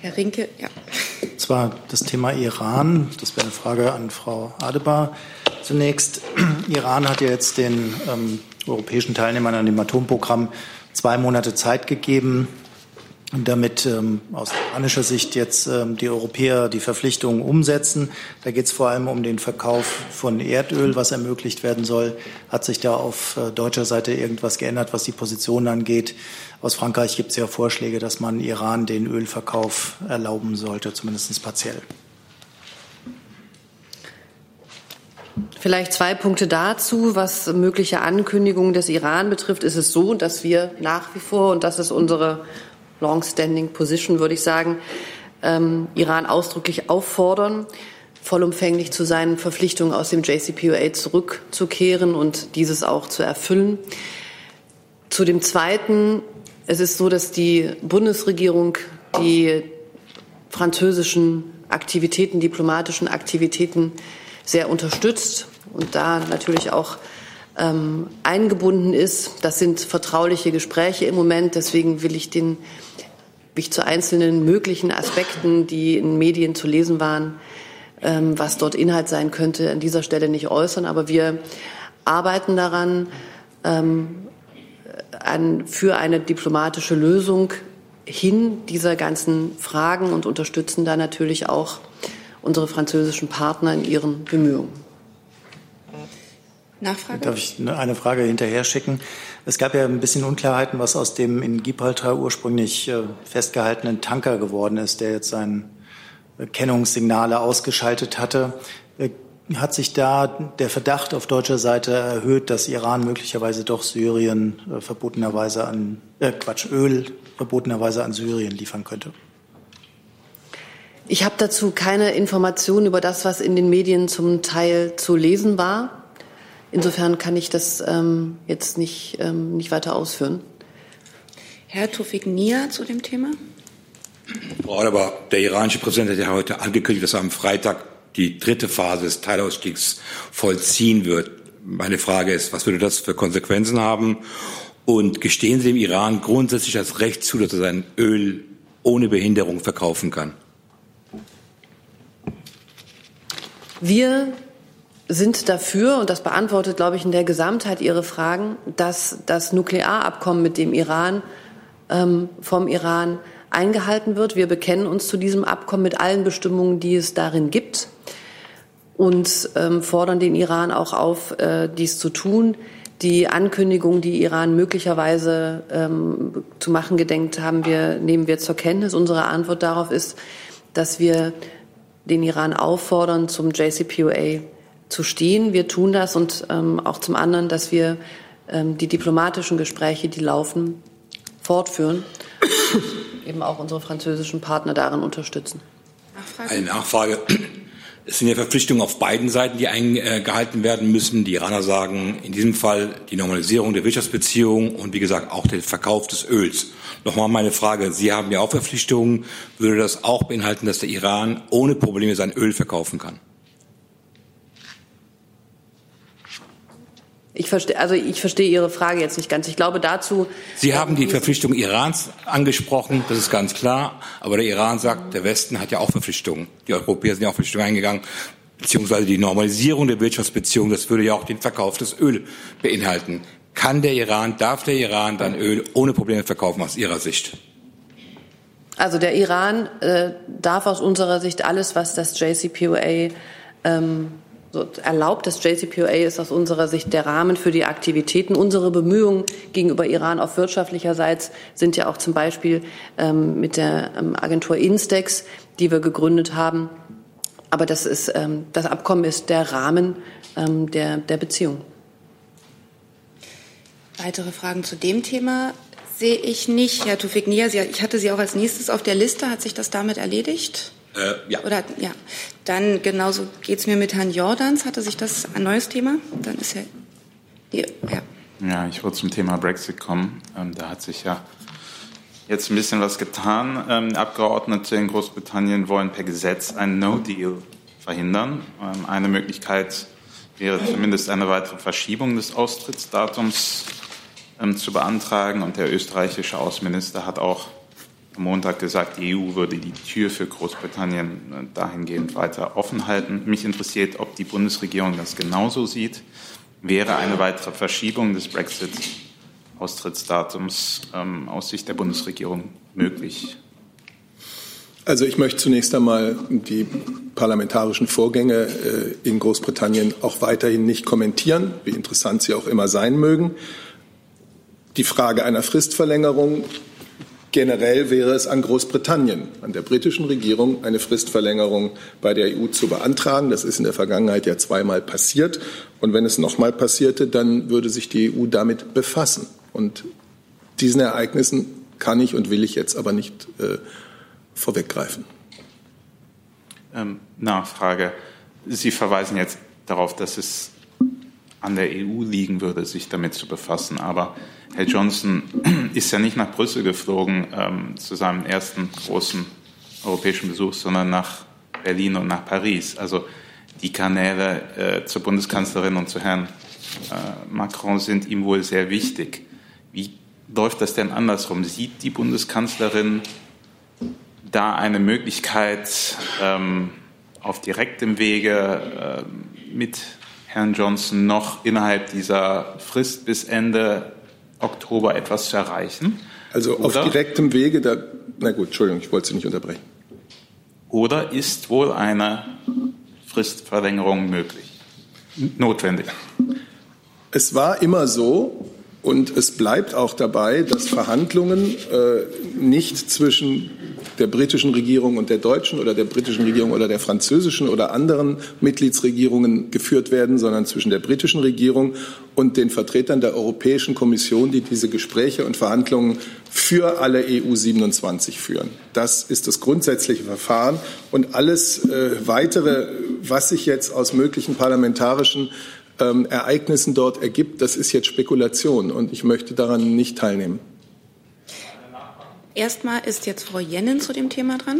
Herr Rinke, ja. Und zwar das Thema Iran. Das wäre eine Frage an Frau Adebar. Zunächst, Iran hat ja jetzt den ähm, europäischen Teilnehmern an dem Atomprogramm zwei Monate Zeit gegeben, damit ähm, aus iranischer Sicht jetzt ähm, die Europäer die Verpflichtungen umsetzen. Da geht es vor allem um den Verkauf von Erdöl, was ermöglicht werden soll. Hat sich da auf äh, deutscher Seite irgendwas geändert, was die Position angeht? Aus Frankreich gibt es ja Vorschläge, dass man Iran den Ölverkauf erlauben sollte, zumindest partiell. Vielleicht zwei Punkte dazu. Was mögliche Ankündigungen des Iran betrifft, ist es so, dass wir nach wie vor, und das ist unsere long-standing Position, würde ich sagen, ähm, Iran ausdrücklich auffordern, vollumfänglich zu seinen Verpflichtungen aus dem JCPOA zurückzukehren und dieses auch zu erfüllen. Zu dem Zweiten, es ist so, dass die Bundesregierung die französischen Aktivitäten, diplomatischen Aktivitäten sehr unterstützt und da natürlich auch ähm, eingebunden ist. Das sind vertrauliche Gespräche im Moment. Deswegen will ich den mich zu einzelnen möglichen Aspekten, die in Medien zu lesen waren, ähm, was dort Inhalt sein könnte, an dieser Stelle nicht äußern. Aber wir arbeiten daran, ähm, an, für eine diplomatische Lösung hin dieser ganzen Fragen und unterstützen da natürlich auch unsere französischen Partner in ihren Bemühungen. Nachfrage? Darf ich eine Frage hinterher schicken? Es gab ja ein bisschen Unklarheiten, was aus dem in Gibraltar ursprünglich äh, festgehaltenen Tanker geworden ist, der jetzt seine Kennungssignale ausgeschaltet hatte. Äh, hat sich da der Verdacht auf deutscher Seite erhöht, dass Iran möglicherweise doch Syrien äh, verbotenerweise an äh, Quatsch Öl verbotenerweise an Syrien liefern könnte? Ich habe dazu keine Informationen über das, was in den Medien zum Teil zu lesen war. Insofern kann ich das ähm, jetzt nicht, ähm, nicht weiter ausführen. Herr Tufik Nia zu dem Thema. Frau Adebar, der iranische Präsident hat ja heute angekündigt, dass er am Freitag die dritte Phase des Teilausstiegs vollziehen wird. Meine Frage ist, was würde das für Konsequenzen haben? Und gestehen Sie dem Iran grundsätzlich das Recht zu, dass er sein Öl ohne Behinderung verkaufen kann? Wir sind dafür, und das beantwortet, glaube ich, in der Gesamtheit Ihre Fragen, dass das Nuklearabkommen mit dem Iran ähm, vom Iran eingehalten wird. Wir bekennen uns zu diesem Abkommen mit allen Bestimmungen, die es darin gibt und ähm, fordern den Iran auch auf, äh, dies zu tun. Die Ankündigung, die Iran möglicherweise ähm, zu machen gedenkt, haben wir, nehmen wir zur Kenntnis. Unsere Antwort darauf ist, dass wir den Iran auffordern, zum JCPOA zu stehen. Wir tun das und ähm, auch zum anderen, dass wir ähm, die diplomatischen Gespräche, die laufen, fortführen, eben auch unsere französischen Partner darin unterstützen. Nachfrage? Eine Nachfrage. Es sind ja Verpflichtungen auf beiden Seiten, die eingehalten werden müssen. Die Iraner sagen in diesem Fall die Normalisierung der Wirtschaftsbeziehungen und wie gesagt auch der Verkauf des Öls. Nochmal meine Frage. Sie haben ja auch Verpflichtungen. Würde das auch beinhalten, dass der Iran ohne Probleme sein Öl verkaufen kann? Ich verstehe, also ich verstehe Ihre Frage jetzt nicht ganz. Ich glaube dazu. Sie haben die Verpflichtung Irans angesprochen, das ist ganz klar. Aber der Iran sagt, der Westen hat ja auch Verpflichtungen. Die Europäer sind ja auch Verpflichtungen eingegangen, beziehungsweise die Normalisierung der Wirtschaftsbeziehungen. Das würde ja auch den Verkauf des Öl beinhalten. Kann der Iran, darf der Iran dann Öl ohne Probleme verkaufen aus Ihrer Sicht? Also der Iran äh, darf aus unserer Sicht alles, was das JCPOA ähm, erlaubt. Das JCPOA ist aus unserer Sicht der Rahmen für die Aktivitäten. Unsere Bemühungen gegenüber Iran auf wirtschaftlicherseits sind ja auch zum Beispiel ähm, mit der ähm, Agentur Instex, die wir gegründet haben. Aber das, ist, ähm, das Abkommen ist der Rahmen ähm, der, der Beziehung. Weitere Fragen zu dem Thema sehe ich nicht. Herr Tufik Nia, ich hatte Sie auch als nächstes auf der Liste. Hat sich das damit erledigt? Äh, ja. Oder ja. Dann genauso geht es mir mit Herrn Jordans. Hatte sich das ein neues Thema? Dann ist er. Ja. ja, ich wollte zum Thema Brexit kommen. Ähm, da hat sich ja jetzt ein bisschen was getan. Ähm, Abgeordnete in Großbritannien wollen per Gesetz einen No-Deal verhindern. Ähm, eine Möglichkeit wäre zumindest eine weitere Verschiebung des Austrittsdatums ähm, zu beantragen. Und der österreichische Außenminister hat auch Montag gesagt, die EU würde die Tür für Großbritannien äh, dahingehend weiter offen halten. Mich interessiert, ob die Bundesregierung das genauso sieht. Wäre eine weitere Verschiebung des Brexit-Austrittsdatums ähm, aus Sicht der Bundesregierung möglich? Also ich möchte zunächst einmal die parlamentarischen Vorgänge äh, in Großbritannien auch weiterhin nicht kommentieren, wie interessant sie auch immer sein mögen. Die Frage einer Fristverlängerung Generell wäre es an Großbritannien, an der britischen Regierung, eine Fristverlängerung bei der EU zu beantragen. Das ist in der Vergangenheit ja zweimal passiert. Und wenn es nochmal passierte, dann würde sich die EU damit befassen. Und diesen Ereignissen kann ich und will ich jetzt aber nicht äh, vorweggreifen. Ähm, Nachfrage. Sie verweisen jetzt darauf, dass es an der EU liegen würde, sich damit zu befassen. Aber Herr Johnson ist ja nicht nach Brüssel geflogen ähm, zu seinem ersten großen europäischen Besuch, sondern nach Berlin und nach Paris. Also die Kanäle äh, zur Bundeskanzlerin und zu Herrn äh, Macron sind ihm wohl sehr wichtig. Wie läuft das denn andersrum? Sieht die Bundeskanzlerin da eine Möglichkeit, ähm, auf direktem Wege äh, mit Herrn Johnson noch innerhalb dieser Frist bis Ende Oktober etwas zu erreichen. Also auf direktem Wege, da, na gut, Entschuldigung, ich wollte Sie nicht unterbrechen. Oder ist wohl eine Fristverlängerung möglich, notwendig? Es war immer so, und es bleibt auch dabei, dass Verhandlungen äh, nicht zwischen der britischen Regierung und der deutschen oder der britischen Regierung oder der französischen oder anderen Mitgliedsregierungen geführt werden, sondern zwischen der britischen Regierung und den Vertretern der Europäischen Kommission, die diese Gespräche und Verhandlungen für alle EU 27 führen. Das ist das grundsätzliche Verfahren und alles äh, weitere, was sich jetzt aus möglichen parlamentarischen ähm, Ereignissen dort ergibt, das ist jetzt Spekulation und ich möchte daran nicht teilnehmen. Erstmal ist jetzt Frau Jennen zu dem Thema dran.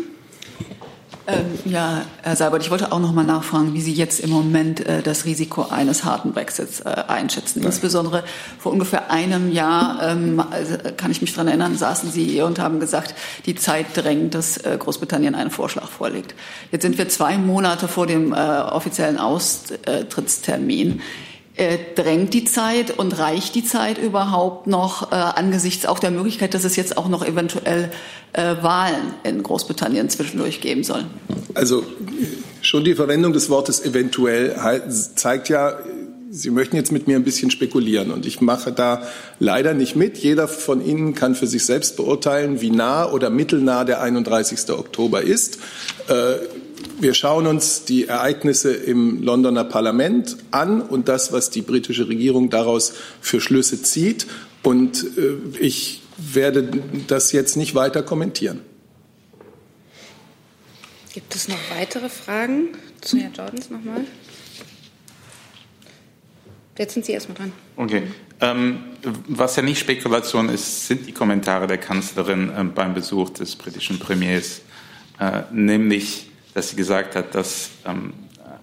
Ähm, ja, Herr Seibert, ich wollte auch noch mal nachfragen, wie Sie jetzt im Moment äh, das Risiko eines harten Brexits äh, einschätzen. Nein. Insbesondere vor ungefähr einem Jahr, ähm, also, kann ich mich daran erinnern, saßen Sie hier und haben gesagt, die Zeit drängt, dass äh, Großbritannien einen Vorschlag vorlegt. Jetzt sind wir zwei Monate vor dem äh, offiziellen Austrittstermin. Äh, drängt die Zeit und reicht die Zeit überhaupt noch äh, angesichts auch der Möglichkeit, dass es jetzt auch noch eventuell äh, Wahlen in Großbritannien zwischendurch geben soll? Also schon die Verwendung des Wortes eventuell zeigt ja, Sie möchten jetzt mit mir ein bisschen spekulieren und ich mache da leider nicht mit. Jeder von Ihnen kann für sich selbst beurteilen, wie nah oder mittelnah der 31. Oktober ist. Wir schauen uns die Ereignisse im Londoner Parlament an und das, was die britische Regierung daraus für Schlüsse zieht. Und äh, ich werde das jetzt nicht weiter kommentieren. Gibt es noch weitere Fragen zu Herrn Jordans nochmal? Jetzt sind Sie erstmal dran. Okay. Ähm, was ja nicht Spekulation ist, sind die Kommentare der Kanzlerin äh, beim Besuch des britischen Premiers, äh, nämlich, dass sie gesagt hat, dass ähm,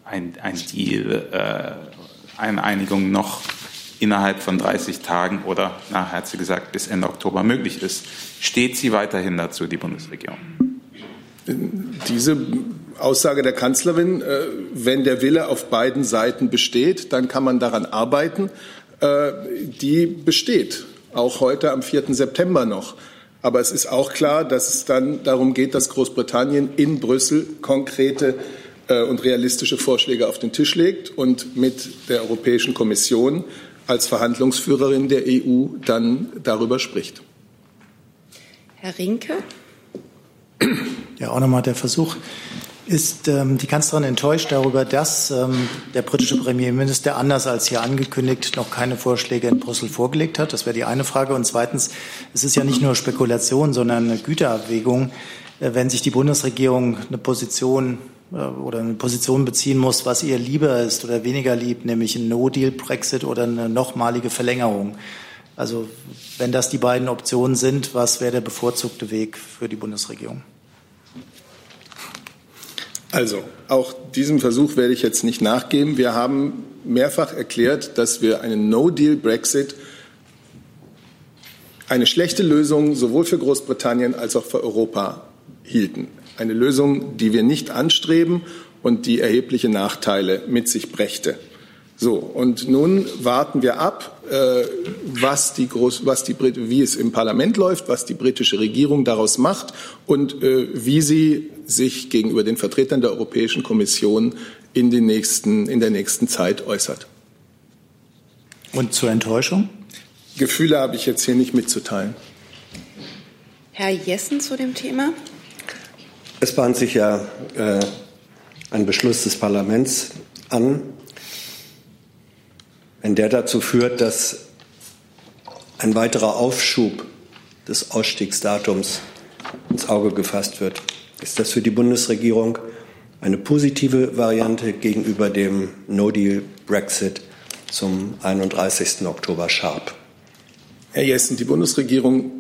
ein, ein Deal, äh, eine Einigung noch innerhalb von 30 Tagen oder, na, hat sie gesagt, bis Ende Oktober möglich ist. Steht sie weiterhin dazu, die Bundesregierung? Diese Aussage der Kanzlerin, äh, wenn der Wille auf beiden Seiten besteht, dann kann man daran arbeiten. Äh, die besteht, auch heute am 4. September noch. Aber es ist auch klar, dass es dann darum geht, dass Großbritannien in Brüssel konkrete äh, und realistische Vorschläge auf den Tisch legt und mit der Europäischen Kommission als Verhandlungsführerin der EU dann darüber spricht. Herr Rinke. Ja, auch nochmal der Versuch. Ist ähm, die Kanzlerin enttäuscht darüber, dass ähm, der britische Premierminister anders als hier angekündigt noch keine Vorschläge in Brüssel vorgelegt hat? Das wäre die eine Frage. Und zweitens, es ist ja nicht nur Spekulation, sondern eine Güterabwägung. Äh, wenn sich die Bundesregierung eine Position äh, oder eine Position beziehen muss, was ihr lieber ist oder weniger lieb, nämlich ein No-Deal-Brexit oder eine nochmalige Verlängerung. Also wenn das die beiden Optionen sind, was wäre der bevorzugte Weg für die Bundesregierung? Also, auch diesem Versuch werde ich jetzt nicht nachgeben. Wir haben mehrfach erklärt, dass wir einen No-Deal-Brexit eine schlechte Lösung sowohl für Großbritannien als auch für Europa hielten. Eine Lösung, die wir nicht anstreben und die erhebliche Nachteile mit sich brächte. So, und nun warten wir ab, äh, was die Groß, was die Brit wie es im Parlament läuft, was die britische Regierung daraus macht und äh, wie sie sich gegenüber den Vertretern der Europäischen Kommission in, den nächsten, in der nächsten Zeit äußert. Und zur Enttäuschung? Gefühle habe ich jetzt hier nicht mitzuteilen. Herr Jessen zu dem Thema. Es bahnt sich ja äh, ein Beschluss des Parlaments an, wenn der dazu führt, dass ein weiterer Aufschub des Ausstiegsdatums ins Auge gefasst wird, ist das für die Bundesregierung eine positive Variante gegenüber dem No-Deal-Brexit zum 31. Oktober Sharp. Herr Jessen, die Bundesregierung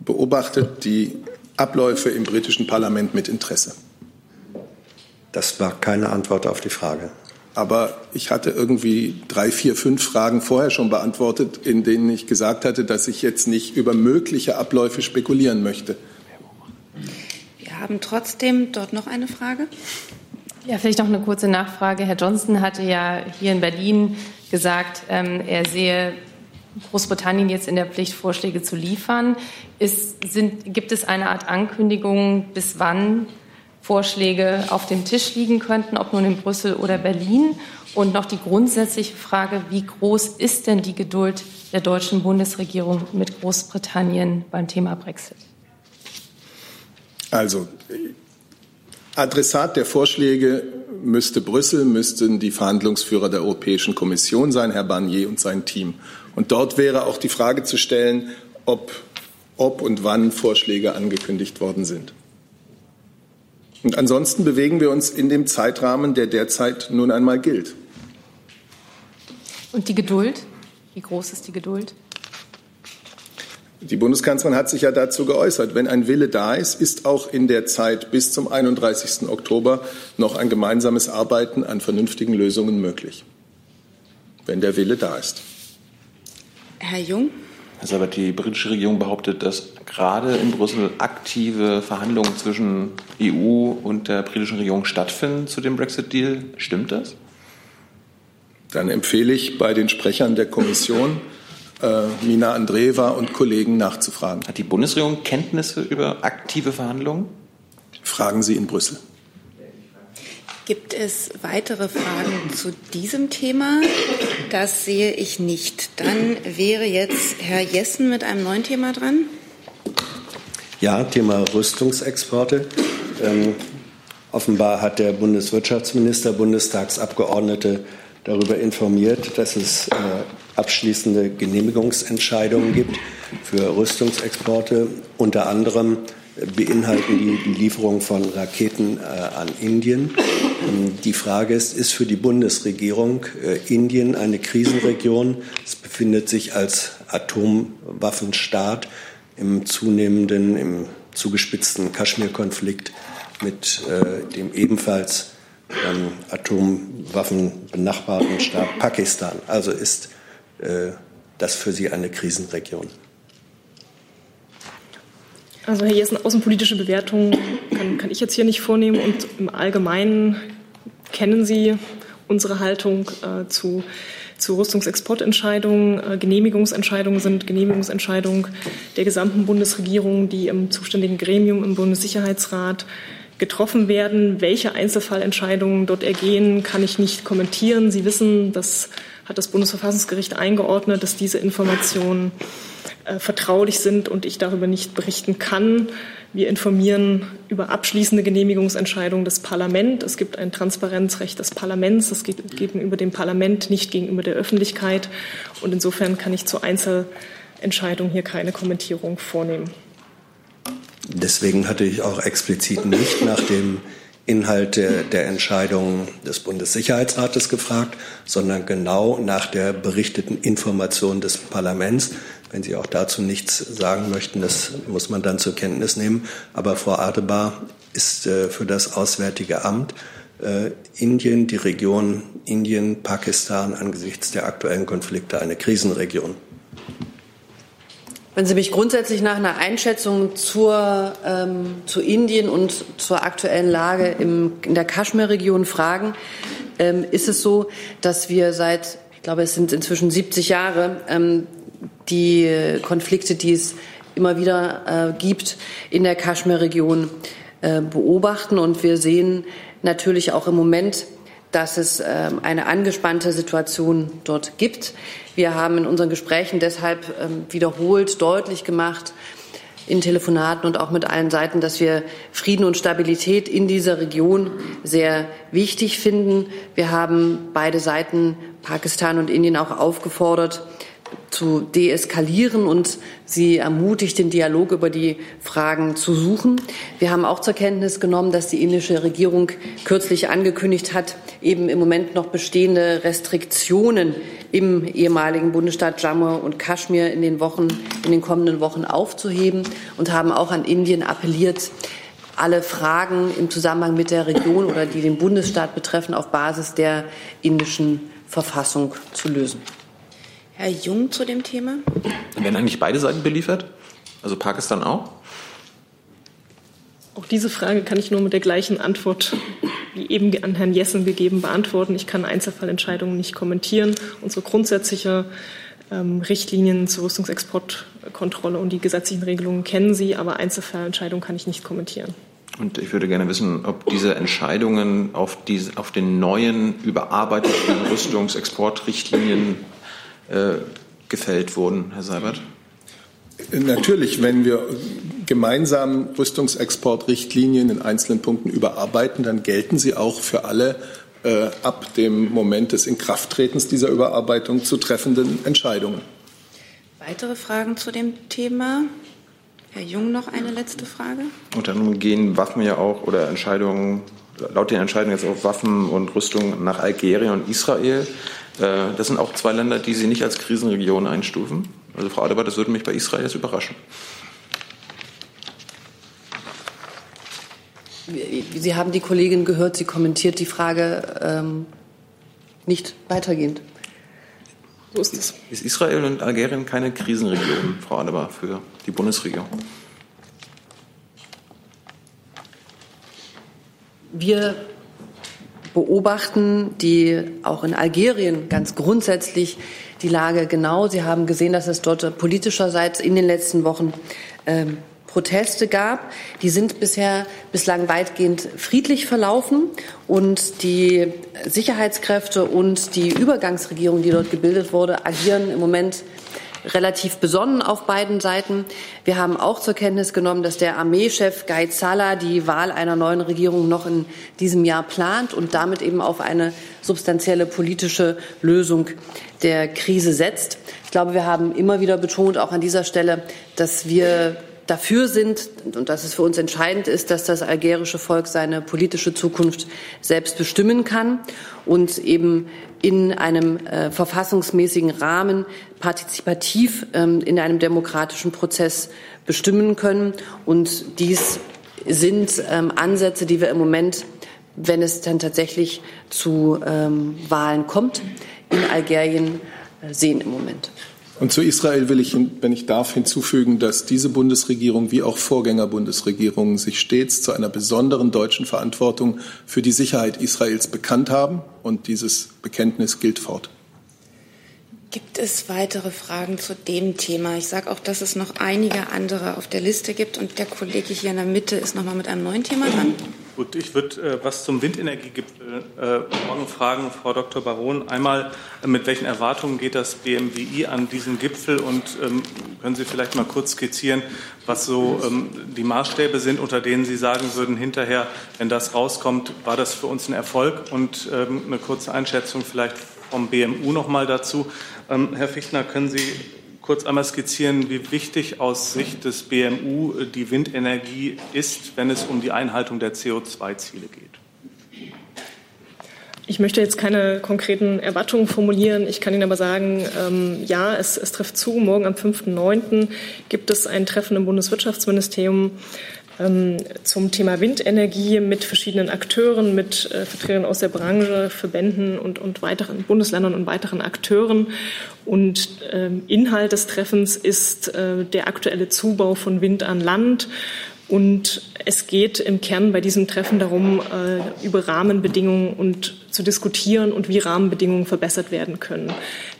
beobachtet die Abläufe im britischen Parlament mit Interesse. Das war keine Antwort auf die Frage. Aber ich hatte irgendwie drei, vier, fünf Fragen vorher schon beantwortet, in denen ich gesagt hatte, dass ich jetzt nicht über mögliche Abläufe spekulieren möchte. Wir haben trotzdem dort noch eine Frage. Ja, vielleicht noch eine kurze Nachfrage. Herr Johnson hatte ja hier in Berlin gesagt, ähm, er sehe Großbritannien jetzt in der Pflicht, Vorschläge zu liefern. Ist, sind, gibt es eine Art Ankündigung, bis wann Vorschläge auf dem Tisch liegen könnten, ob nun in Brüssel oder Berlin. Und noch die grundsätzliche Frage, wie groß ist denn die Geduld der deutschen Bundesregierung mit Großbritannien beim Thema Brexit? Also, Adressat der Vorschläge müsste Brüssel, müssten die Verhandlungsführer der Europäischen Kommission sein, Herr Barnier und sein Team. Und dort wäre auch die Frage zu stellen, ob, ob und wann Vorschläge angekündigt worden sind. Und ansonsten bewegen wir uns in dem Zeitrahmen, der derzeit nun einmal gilt. Und die Geduld? Wie groß ist die Geduld? Die Bundeskanzlerin hat sich ja dazu geäußert. Wenn ein Wille da ist, ist auch in der Zeit bis zum 31. Oktober noch ein gemeinsames Arbeiten an vernünftigen Lösungen möglich. Wenn der Wille da ist. Herr Jung? Herr Sabat, die britische Regierung behauptet, dass gerade in Brüssel aktive Verhandlungen zwischen EU und der britischen Regierung stattfinden zu dem Brexit-Deal. Stimmt das? Dann empfehle ich bei den Sprechern der Kommission, äh, Mina Andreeva und Kollegen nachzufragen. Hat die Bundesregierung Kenntnisse über aktive Verhandlungen? Fragen Sie in Brüssel. Gibt es weitere Fragen zu diesem Thema? Das sehe ich nicht. Dann wäre jetzt Herr Jessen mit einem neuen Thema dran. Ja, Thema Rüstungsexporte. Ähm, offenbar hat der Bundeswirtschaftsminister Bundestagsabgeordnete darüber informiert, dass es äh, abschließende Genehmigungsentscheidungen gibt für Rüstungsexporte, unter anderem beinhalten die, die Lieferung von Raketen äh, an Indien. Die Frage ist, ist für die Bundesregierung äh, Indien eine Krisenregion? Es befindet sich als Atomwaffenstaat im zunehmenden, im zugespitzten Kaschmir-Konflikt mit äh, dem ebenfalls ähm, Atomwaffen benachbarten Staat Pakistan. Also ist äh, das für Sie eine Krisenregion? Also Herr Jessen, außenpolitische Bewertungen kann, kann, ich jetzt hier nicht vornehmen und im Allgemeinen kennen Sie unsere Haltung äh, zu, zu Rüstungsexportentscheidungen. Äh, Genehmigungsentscheidungen sind Genehmigungsentscheidungen der gesamten Bundesregierung, die im zuständigen Gremium im Bundessicherheitsrat getroffen werden. Welche Einzelfallentscheidungen dort ergehen, kann ich nicht kommentieren. Sie wissen, das hat das Bundesverfassungsgericht eingeordnet, dass diese Informationen äh, vertraulich sind und ich darüber nicht berichten kann. Wir informieren über abschließende Genehmigungsentscheidungen des Parlaments. Es gibt ein Transparenzrecht des Parlaments. Das geht gegenüber dem Parlament, nicht gegenüber der Öffentlichkeit. Und insofern kann ich zu Einzelentscheidungen hier keine Kommentierung vornehmen. Deswegen hatte ich auch explizit nicht nach dem Inhalt der, der Entscheidung des Bundessicherheitsrates gefragt, sondern genau nach der berichteten Information des Parlaments. Wenn Sie auch dazu nichts sagen möchten, das muss man dann zur Kenntnis nehmen. Aber Frau Adebar ist äh, für das Auswärtige Amt äh, Indien, die Region Indien, Pakistan angesichts der aktuellen Konflikte eine Krisenregion. Wenn Sie mich grundsätzlich nach einer Einschätzung zur, ähm, zu Indien und zur aktuellen Lage im, in der Kaschmir-Region fragen, ähm, ist es so, dass wir seit, ich glaube, es sind inzwischen 70 Jahre, ähm, die Konflikte, die es immer wieder äh, gibt, in der Kaschmir-Region äh, beobachten. Und wir sehen natürlich auch im Moment, dass es ähm, eine angespannte Situation dort gibt. Wir haben in unseren Gesprächen deshalb ähm, wiederholt deutlich gemacht, in Telefonaten und auch mit allen Seiten, dass wir Frieden und Stabilität in dieser Region sehr wichtig finden. Wir haben beide Seiten, Pakistan und Indien, auch aufgefordert, zu deeskalieren und sie ermutigt, den Dialog über die Fragen zu suchen. Wir haben auch zur Kenntnis genommen, dass die indische Regierung kürzlich angekündigt hat, eben im Moment noch bestehende Restriktionen im ehemaligen Bundesstaat Jammu und Kaschmir in den Wochen, in den kommenden Wochen aufzuheben und haben auch an Indien appelliert, alle Fragen im Zusammenhang mit der Region oder die den Bundesstaat betreffen, auf Basis der indischen Verfassung zu lösen. Herr Jung zu dem Thema? Werden eigentlich beide Seiten beliefert? Also Pakistan auch? Auch diese Frage kann ich nur mit der gleichen Antwort wie eben an Herrn Jessen gegeben beantworten. Ich kann Einzelfallentscheidungen nicht kommentieren. Unsere grundsätzliche ähm, Richtlinien zur Rüstungsexportkontrolle und die gesetzlichen Regelungen kennen Sie, aber Einzelfallentscheidungen kann ich nicht kommentieren. Und ich würde gerne wissen, ob diese Entscheidungen auf, diese, auf den neuen, überarbeiteten Rüstungsexportrichtlinien äh, gefällt wurden, Herr Seibert? Natürlich, wenn wir gemeinsam Rüstungsexportrichtlinien in einzelnen Punkten überarbeiten, dann gelten sie auch für alle äh, ab dem Moment des Inkrafttretens dieser Überarbeitung zu treffenden Entscheidungen. Weitere Fragen zu dem Thema? Herr Jung, noch eine letzte Frage. Und dann gehen Waffen ja auch oder Entscheidungen, laut den Entscheidungen jetzt auch Waffen und Rüstung nach Algerien und Israel. Äh, das sind auch zwei Länder, die Sie nicht als Krisenregion einstufen. Also Frau Adebar, das würde mich bei Israel jetzt überraschen. Sie haben die Kollegin gehört, sie kommentiert die Frage ähm, nicht weitergehend. So ist es. Ist Israel und Algerien keine Krisenregion, Frau Adebar, für die Bundesregierung? Wir beobachten die auch in Algerien ganz grundsätzlich die Lage genau. Sie haben gesehen, dass es dort politischerseits in den letzten Wochen ähm, Proteste gab. Die sind bisher bislang weitgehend friedlich verlaufen und die Sicherheitskräfte und die Übergangsregierung, die dort gebildet wurde, agieren im Moment relativ besonnen auf beiden Seiten. Wir haben auch zur Kenntnis genommen, dass der Armeechef Gaid Salah die Wahl einer neuen Regierung noch in diesem Jahr plant und damit eben auf eine substanzielle politische Lösung der Krise setzt. Ich glaube, wir haben immer wieder betont, auch an dieser Stelle, dass wir dafür sind, und das ist für uns entscheidend ist, dass das algerische Volk seine politische Zukunft selbst bestimmen kann und eben in einem äh, verfassungsmäßigen Rahmen partizipativ ähm, in einem demokratischen Prozess bestimmen können. Und dies sind ähm, Ansätze, die wir im Moment, wenn es dann tatsächlich zu ähm, Wahlen kommt, in Algerien äh, sehen im Moment. Und zu Israel will ich, wenn ich darf, hinzufügen, dass diese Bundesregierung wie auch Vorgängerbundesregierungen sich stets zu einer besonderen deutschen Verantwortung für die Sicherheit Israels bekannt haben. Und dieses Bekenntnis gilt fort. Gibt es weitere Fragen zu dem Thema? Ich sage auch, dass es noch einige andere auf der Liste gibt und der Kollege hier in der Mitte ist noch mal mit einem neuen Thema dran. Gut, ich würde äh, was zum Windenergiegipfel äh, morgen fragen, Frau Dr. Baron. Einmal, äh, mit welchen Erwartungen geht das BMWI an diesen Gipfel und ähm, können Sie vielleicht mal kurz skizzieren, was so ähm, die Maßstäbe sind, unter denen Sie sagen würden, hinterher, wenn das rauskommt, war das für uns ein Erfolg und ähm, eine kurze Einschätzung vielleicht vom BMU noch mal dazu. Ähm, Herr Fichtner, können Sie kurz einmal skizzieren, wie wichtig aus Sicht des BMU die Windenergie ist, wenn es um die Einhaltung der CO2-Ziele geht? Ich möchte jetzt keine konkreten Erwartungen formulieren. Ich kann Ihnen aber sagen, ähm, ja, es, es trifft zu. Morgen am 5.9. gibt es ein Treffen im Bundeswirtschaftsministerium zum Thema Windenergie mit verschiedenen Akteuren, mit äh, Vertretern aus der Branche, Verbänden und, und weiteren Bundesländern und weiteren Akteuren. Und ähm, Inhalt des Treffens ist äh, der aktuelle Zubau von Wind an Land. Und es geht im Kern bei diesem Treffen darum, äh, über Rahmenbedingungen und zu diskutieren und wie Rahmenbedingungen verbessert werden können.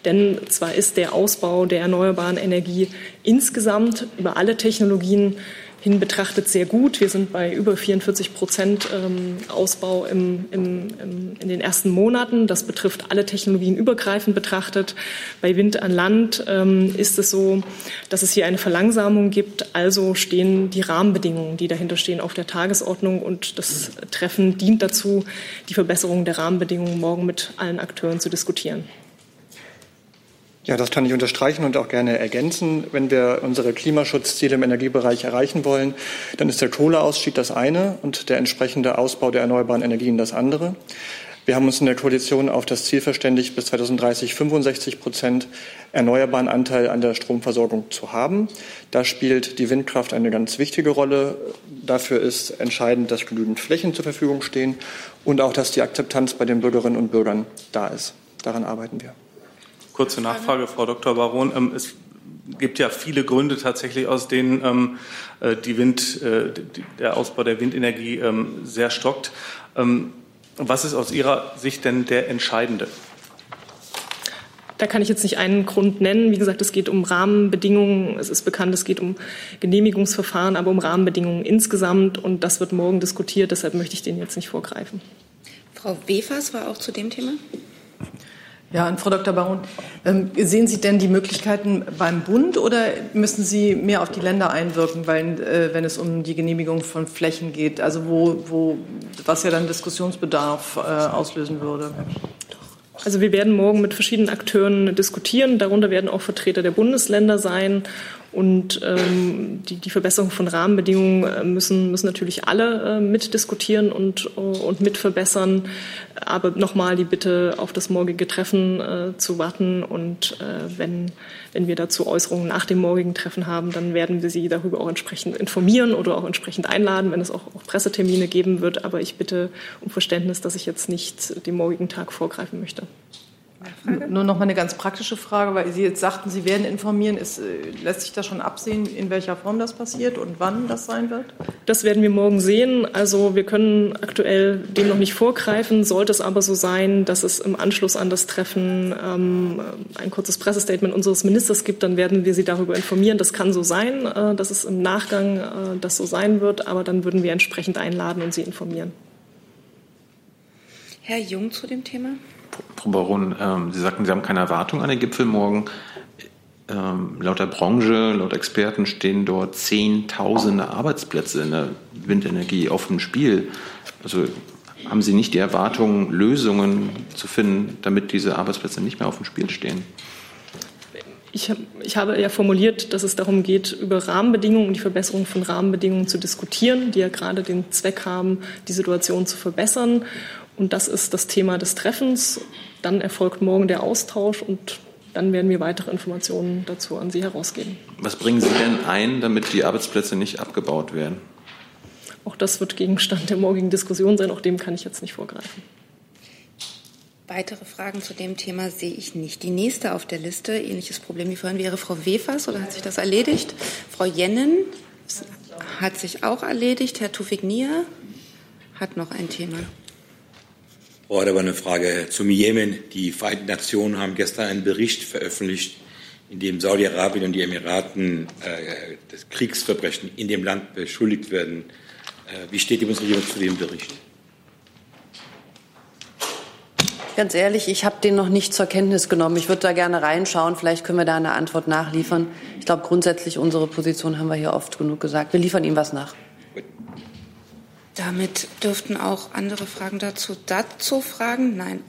Denn zwar ist der Ausbau der erneuerbaren Energie insgesamt über alle Technologien hin betrachtet sehr gut. Wir sind bei über 44 Prozent ähm, Ausbau im, im, im, in den ersten Monaten. Das betrifft alle Technologien übergreifend betrachtet. Bei Wind an Land ähm, ist es so, dass es hier eine Verlangsamung gibt. Also stehen die Rahmenbedingungen, die dahinter stehen, auf der Tagesordnung. Und das Treffen dient dazu, die Verbesserung der Rahmenbedingungen morgen mit allen Akteuren zu diskutieren. Ja, das kann ich unterstreichen und auch gerne ergänzen. Wenn wir unsere Klimaschutzziele im Energiebereich erreichen wollen, dann ist der Kohleausstieg das eine und der entsprechende Ausbau der erneuerbaren Energien das andere. Wir haben uns in der Koalition auf das Ziel verständigt, bis 2030 65 Prozent erneuerbaren Anteil an der Stromversorgung zu haben. Da spielt die Windkraft eine ganz wichtige Rolle. Dafür ist entscheidend, dass genügend Flächen zur Verfügung stehen und auch, dass die Akzeptanz bei den Bürgerinnen und Bürgern da ist. Daran arbeiten wir. Kurze Nachfrage, Frau Dr. Baron. Ähm, es gibt ja viele Gründe tatsächlich, aus denen ähm, äh, die Wind, äh, der Ausbau der Windenergie ähm, sehr stockt. Was ist aus Ihrer Sicht denn der entscheidende? Da kann ich jetzt nicht einen Grund nennen. Wie gesagt, es geht um Rahmenbedingungen. Es ist bekannt, es geht um Genehmigungsverfahren, aber um Rahmenbedingungen insgesamt. Und das wird morgen diskutiert. Deshalb möchte ich den jetzt nicht vorgreifen. Frau Wefers war auch zu dem Thema. Ja, und Frau Dr. Baron, ähm, sehen Sie denn die Möglichkeiten beim Bund oder müssen Sie mehr auf die Länder einwirken, weil, äh, wenn es um die Genehmigung von Flächen geht, also wo, wo was ja dann Diskussionsbedarf äh, auslösen würde? Also wir werden morgen mit verschiedenen Akteuren diskutieren. Darunter werden auch Vertreter der Bundesländer sein. Und ähm, die, die Verbesserung von Rahmenbedingungen äh, müssen, müssen natürlich alle äh, mitdiskutieren und, äh, und mit verbessern. Aber nochmal die Bitte, auf das morgige Treffen äh, zu warten. Und äh, wenn, wenn wir dazu Äußerungen nach dem morgigen Treffen haben, dann werden wir Sie darüber auch entsprechend informieren oder auch entsprechend einladen, wenn es auch, auch Pressetermine geben wird. Aber ich bitte um Verständnis, dass ich jetzt nicht den morgigen Tag vorgreifen möchte. Nur noch mal eine ganz praktische Frage, weil Sie jetzt sagten, Sie werden informieren. Ist, äh, lässt sich da schon absehen, in welcher Form das passiert und wann das sein wird? Das werden wir morgen sehen. Also wir können aktuell dem noch nicht vorgreifen. Sollte es aber so sein, dass es im Anschluss an das Treffen ähm, ein kurzes Pressestatement unseres Ministers gibt, dann werden wir Sie darüber informieren. Das kann so sein, äh, dass es im Nachgang äh, das so sein wird, aber dann würden wir entsprechend einladen und Sie informieren. Herr Jung zu dem Thema. Frau Baron, ähm, Sie sagten, Sie haben keine Erwartung an den Gipfel morgen. Ähm, laut der Branche, laut Experten stehen dort Zehntausende Arbeitsplätze in der Windenergie auf dem Spiel. Also haben Sie nicht die Erwartung, Lösungen zu finden, damit diese Arbeitsplätze nicht mehr auf dem Spiel stehen? ich, ich, habe ja formuliert, dass es darum geht, über Rahmenbedingungen und die Verbesserung von Rahmenbedingungen zu diskutieren, die ja gerade den Zweck haben, die Situation zu verbessern. Und das ist das Thema des Treffens. Dann erfolgt morgen der Austausch und dann werden wir weitere Informationen dazu an Sie herausgeben. Was bringen Sie denn ein, damit die Arbeitsplätze nicht abgebaut werden? Auch das wird Gegenstand der morgigen Diskussion sein. Auch dem kann ich jetzt nicht vorgreifen. Weitere Fragen zu dem Thema sehe ich nicht. Die nächste auf der Liste, ähnliches Problem wie vorhin, wäre Frau Wefers oder hat sich das erledigt? Frau Jennen hat sich auch erledigt. Herr Tufik Nia hat noch ein Thema. Frau aber eine Frage zum Jemen. Die Vereinten Nationen haben gestern einen Bericht veröffentlicht, in dem Saudi-Arabien und die Emiraten äh, das Kriegsverbrechen in dem Land beschuldigt werden. Äh, wie steht die Bundesregierung zu dem Bericht? Ganz ehrlich, ich habe den noch nicht zur Kenntnis genommen. Ich würde da gerne reinschauen. Vielleicht können wir da eine Antwort nachliefern. Ich glaube, grundsätzlich unsere Position haben wir hier oft genug gesagt. Wir liefern ihm was nach. Damit dürften auch andere Fragen dazu dazu fragen. Nein.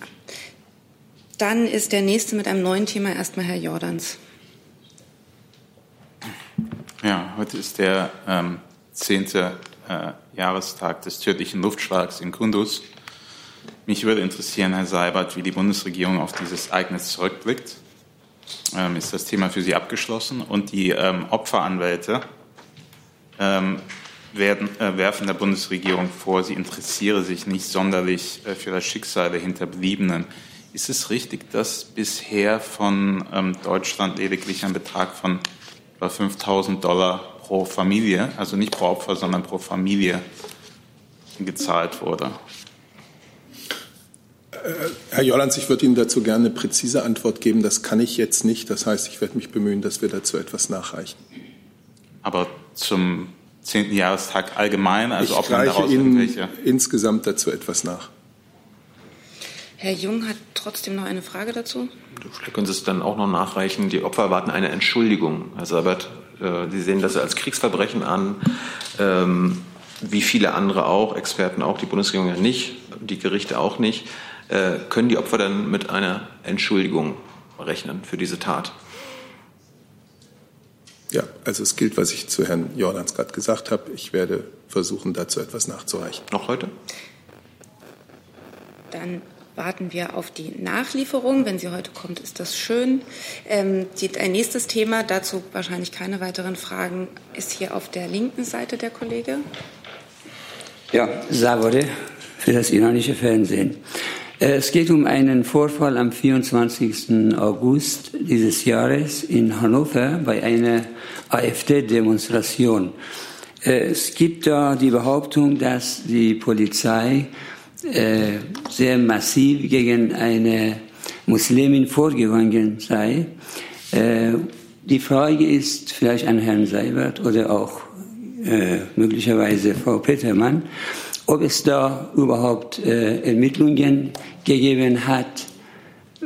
Dann ist der nächste mit einem neuen Thema erstmal Herr Jordans. Ja, heute ist der ähm, zehnte äh, Jahrestag des tödlichen Luftschlags in Kunduz. Mich würde interessieren, Herr Seibert, wie die Bundesregierung auf dieses Ereignis zurückblickt. Ähm, ist das Thema für Sie abgeschlossen? Und die ähm, Opferanwälte ähm, werden, äh, werfen der Bundesregierung vor, sie interessiere sich nicht sonderlich äh, für das Schicksal der Hinterbliebenen. Ist es richtig, dass bisher von ähm, Deutschland lediglich ein Betrag von 5.000 Dollar pro Familie, also nicht pro Opfer, sondern pro Familie gezahlt wurde? Äh, Herr Jollands, ich würde Ihnen dazu gerne eine präzise Antwort geben. Das kann ich jetzt nicht. Das heißt, ich werde mich bemühen, dass wir dazu etwas nachreichen. Aber zum zehnten Jahrestag allgemein, also ich ob man daraus Ihnen irgendwelche insgesamt dazu etwas nach. Herr Jung hat trotzdem noch eine Frage dazu. Vielleicht können Sie es dann auch noch nachreichen. Die Opfer erwarten eine Entschuldigung. Herr Sabat, äh, Sie sehen das als Kriegsverbrechen an, ähm, wie viele andere auch, Experten auch, die Bundesregierung ja nicht, die Gerichte auch nicht. Äh, können die Opfer dann mit einer Entschuldigung rechnen für diese Tat? Ja, also es gilt, was ich zu Herrn Jordans gerade gesagt habe. Ich werde versuchen, dazu etwas nachzureichen. Noch heute? Dann warten wir auf die Nachlieferung. Wenn sie heute kommt, ist das schön. Ähm, die, ein nächstes Thema, dazu wahrscheinlich keine weiteren Fragen, ist hier auf der linken Seite der Kollege. Ja, Savode für das iranische Fernsehen. Äh, es geht um einen Vorfall am 24. August dieses Jahres in Hannover bei einer AfD-Demonstration. Äh, es gibt da die Behauptung, dass die Polizei äh, sehr massiv gegen eine Muslimin vorgegangen sei. Die Frage ist vielleicht an Herrn Seibert oder auch möglicherweise Frau Petermann, ob es da überhaupt Ermittlungen gegeben hat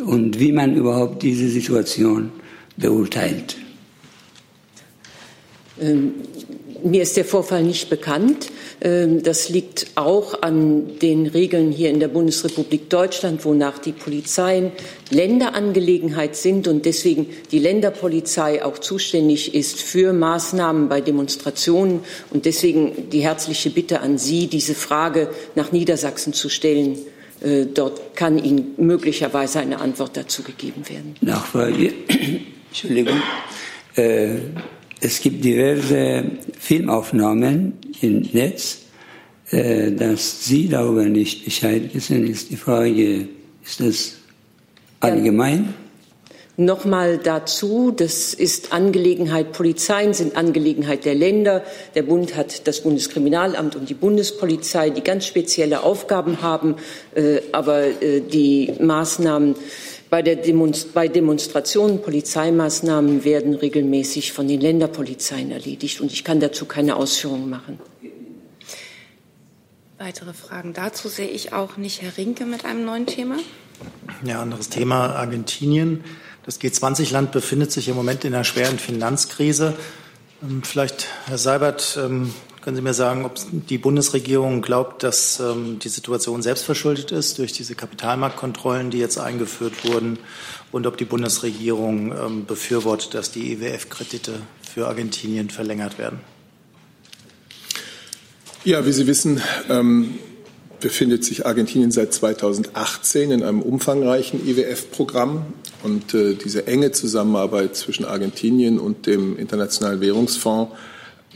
und wie man überhaupt diese Situation beurteilt. Ähm, mir ist der Vorfall nicht bekannt. Ähm, das liegt auch an den Regeln hier in der Bundesrepublik Deutschland, wonach die Polizeien Länderangelegenheit sind und deswegen die Länderpolizei auch zuständig ist für Maßnahmen bei Demonstrationen. Und deswegen die herzliche Bitte an Sie, diese Frage nach Niedersachsen zu stellen. Äh, dort kann Ihnen möglicherweise eine Antwort dazu gegeben werden. Nachfrage. Entschuldigung. Äh, es gibt diverse Filmaufnahmen im Netz, äh, dass Sie darüber nicht Bescheid wissen, ist die Frage, ist das allgemein? Nochmal dazu, das ist Angelegenheit, Polizeien sind Angelegenheit der Länder. Der Bund hat das Bundeskriminalamt und die Bundespolizei, die ganz spezielle Aufgaben haben. Äh, aber äh, die Maßnahmen bei, der Demonst bei Demonstrationen, Polizeimaßnahmen werden regelmäßig von den Länderpolizeien erledigt. Und ich kann dazu keine Ausführungen machen. Weitere Fragen dazu sehe ich auch nicht. Herr Rinke mit einem neuen Thema. Ja, anderes Thema, Argentinien. Das G20-Land befindet sich im Moment in einer schweren Finanzkrise. Ähm, vielleicht, Herr Seibert, ähm, Können Sie mir sagen, ob die Bundesregierung glaubt, dass ähm, die Situation selbstverschuldet ist durch diese Kapitalmarktkontrollen, die jetzt eingeführt wurden, und ob die Bundesregierung ähm, befürwortet, dass die IWF-Kredite für Argentinien verlängert werden? Ja, wie Sie wissen, ähm, befindet sich Argentinien seit 2018 in einem umfangreichen IWF-Programm. Und äh, diese enge Zusammenarbeit zwischen Argentinien und dem Internationalen Währungsfonds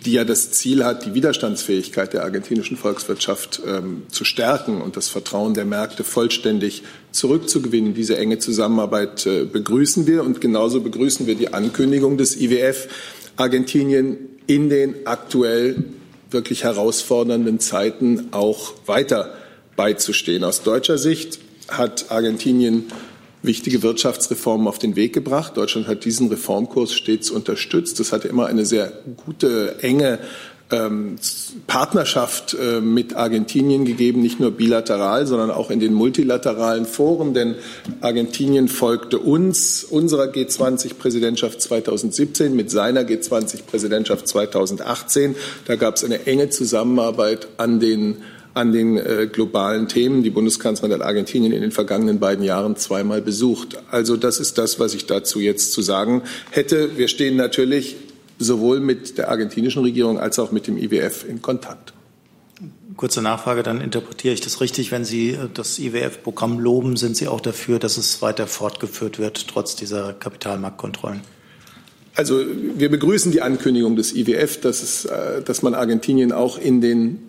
die ja das Ziel hat, die Widerstandsfähigkeit der argentinischen Volkswirtschaft ähm, zu stärken und das Vertrauen der Märkte vollständig zurückzugewinnen. Diese enge Zusammenarbeit äh, begrüßen wir und genauso begrüßen wir die Ankündigung des IWF, Argentinien in den aktuell wirklich herausfordernden Zeiten auch weiter beizustehen. Aus deutscher Sicht hat Argentinien wichtige Wirtschaftsreformen auf den Weg gebracht. Deutschland hat diesen Reformkurs stets unterstützt. Es hatte immer eine sehr gute, enge ähm, Partnerschaft äh, mit Argentinien gegeben, nicht nur bilateral, sondern auch in den multilateralen Foren. Denn Argentinien folgte uns, unserer G20-Präsidentschaft 2017 mit seiner G20-Präsidentschaft 2018. Da gab es eine enge Zusammenarbeit an den an den äh, globalen Themen. Die Bundeskanzlerin hat Argentinien in den vergangenen beiden Jahren zweimal besucht. Also das ist das, was ich dazu jetzt zu sagen hätte. Wir stehen natürlich sowohl mit der argentinischen Regierung als auch mit dem IWF in Kontakt. Kurze Nachfrage, dann interpretiere ich das richtig. Wenn Sie äh, das IWF-Programm loben, sind Sie auch dafür, dass es weiter fortgeführt wird, trotz dieser Kapitalmarktkontrollen? Also wir begrüßen die Ankündigung des IWF, dass, es, äh, dass man Argentinien auch in den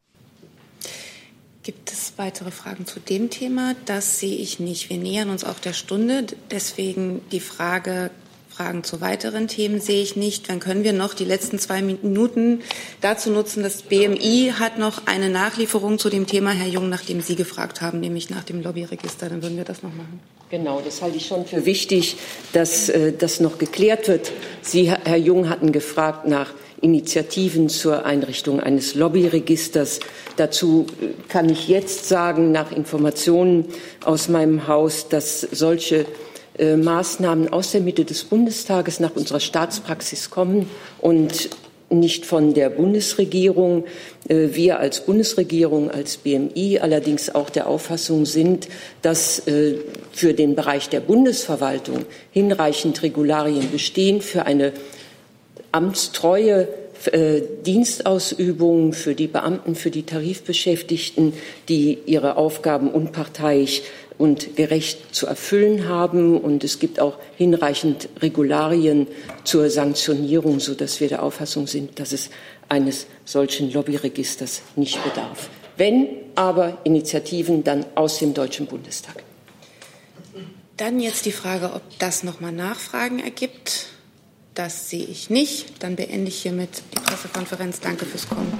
Gibt es weitere Fragen zu dem Thema? Das sehe ich nicht. Wir nähern uns auch der Stunde. Deswegen die Frage, Fragen zu weiteren Themen sehe ich nicht. Dann können wir noch die letzten zwei Minuten dazu nutzen. Das BMI hat noch eine Nachlieferung zu dem Thema, Herr Jung, nachdem Sie gefragt haben, nämlich nach dem Lobbyregister. Dann würden wir das noch machen. Genau, das halte ich schon für wichtig, dass äh, das noch geklärt wird. Sie, Herr Jung, hatten gefragt nach Initiativen zur Einrichtung eines Lobbyregisters. Dazu äh, kann ich jetzt sagen, nach Informationen aus meinem Haus, dass solche äh, Maßnahmen aus der Mitte des Bundestages nach unserer Staatspraxis kommen und nicht von der Bundesregierung. Äh, wir als Bundesregierung, als BMI allerdings auch der Auffassung sind, dass für den Bereich der Bundesverwaltung hinreichend Regularien bestehen für eine amtstreue äh, Dienstausübung für die Beamten, für die Tarifbeschäftigten, die ihre Aufgaben unparteiisch und gerecht zu erfüllen haben. Und es gibt auch hinreichend Regularien zur Sanktionierung, sodass wir der Auffassung sind, dass es eines solchen Lobbyregisters nicht bedarf. Wenn aber Initiativen, dann aus dem Deutschen Bundestag. Dann jetzt die Frage, ob das nochmal Nachfragen ergibt. Das sehe ich nicht. Dann beende ich hiermit die Pressekonferenz. Danke fürs Kommen.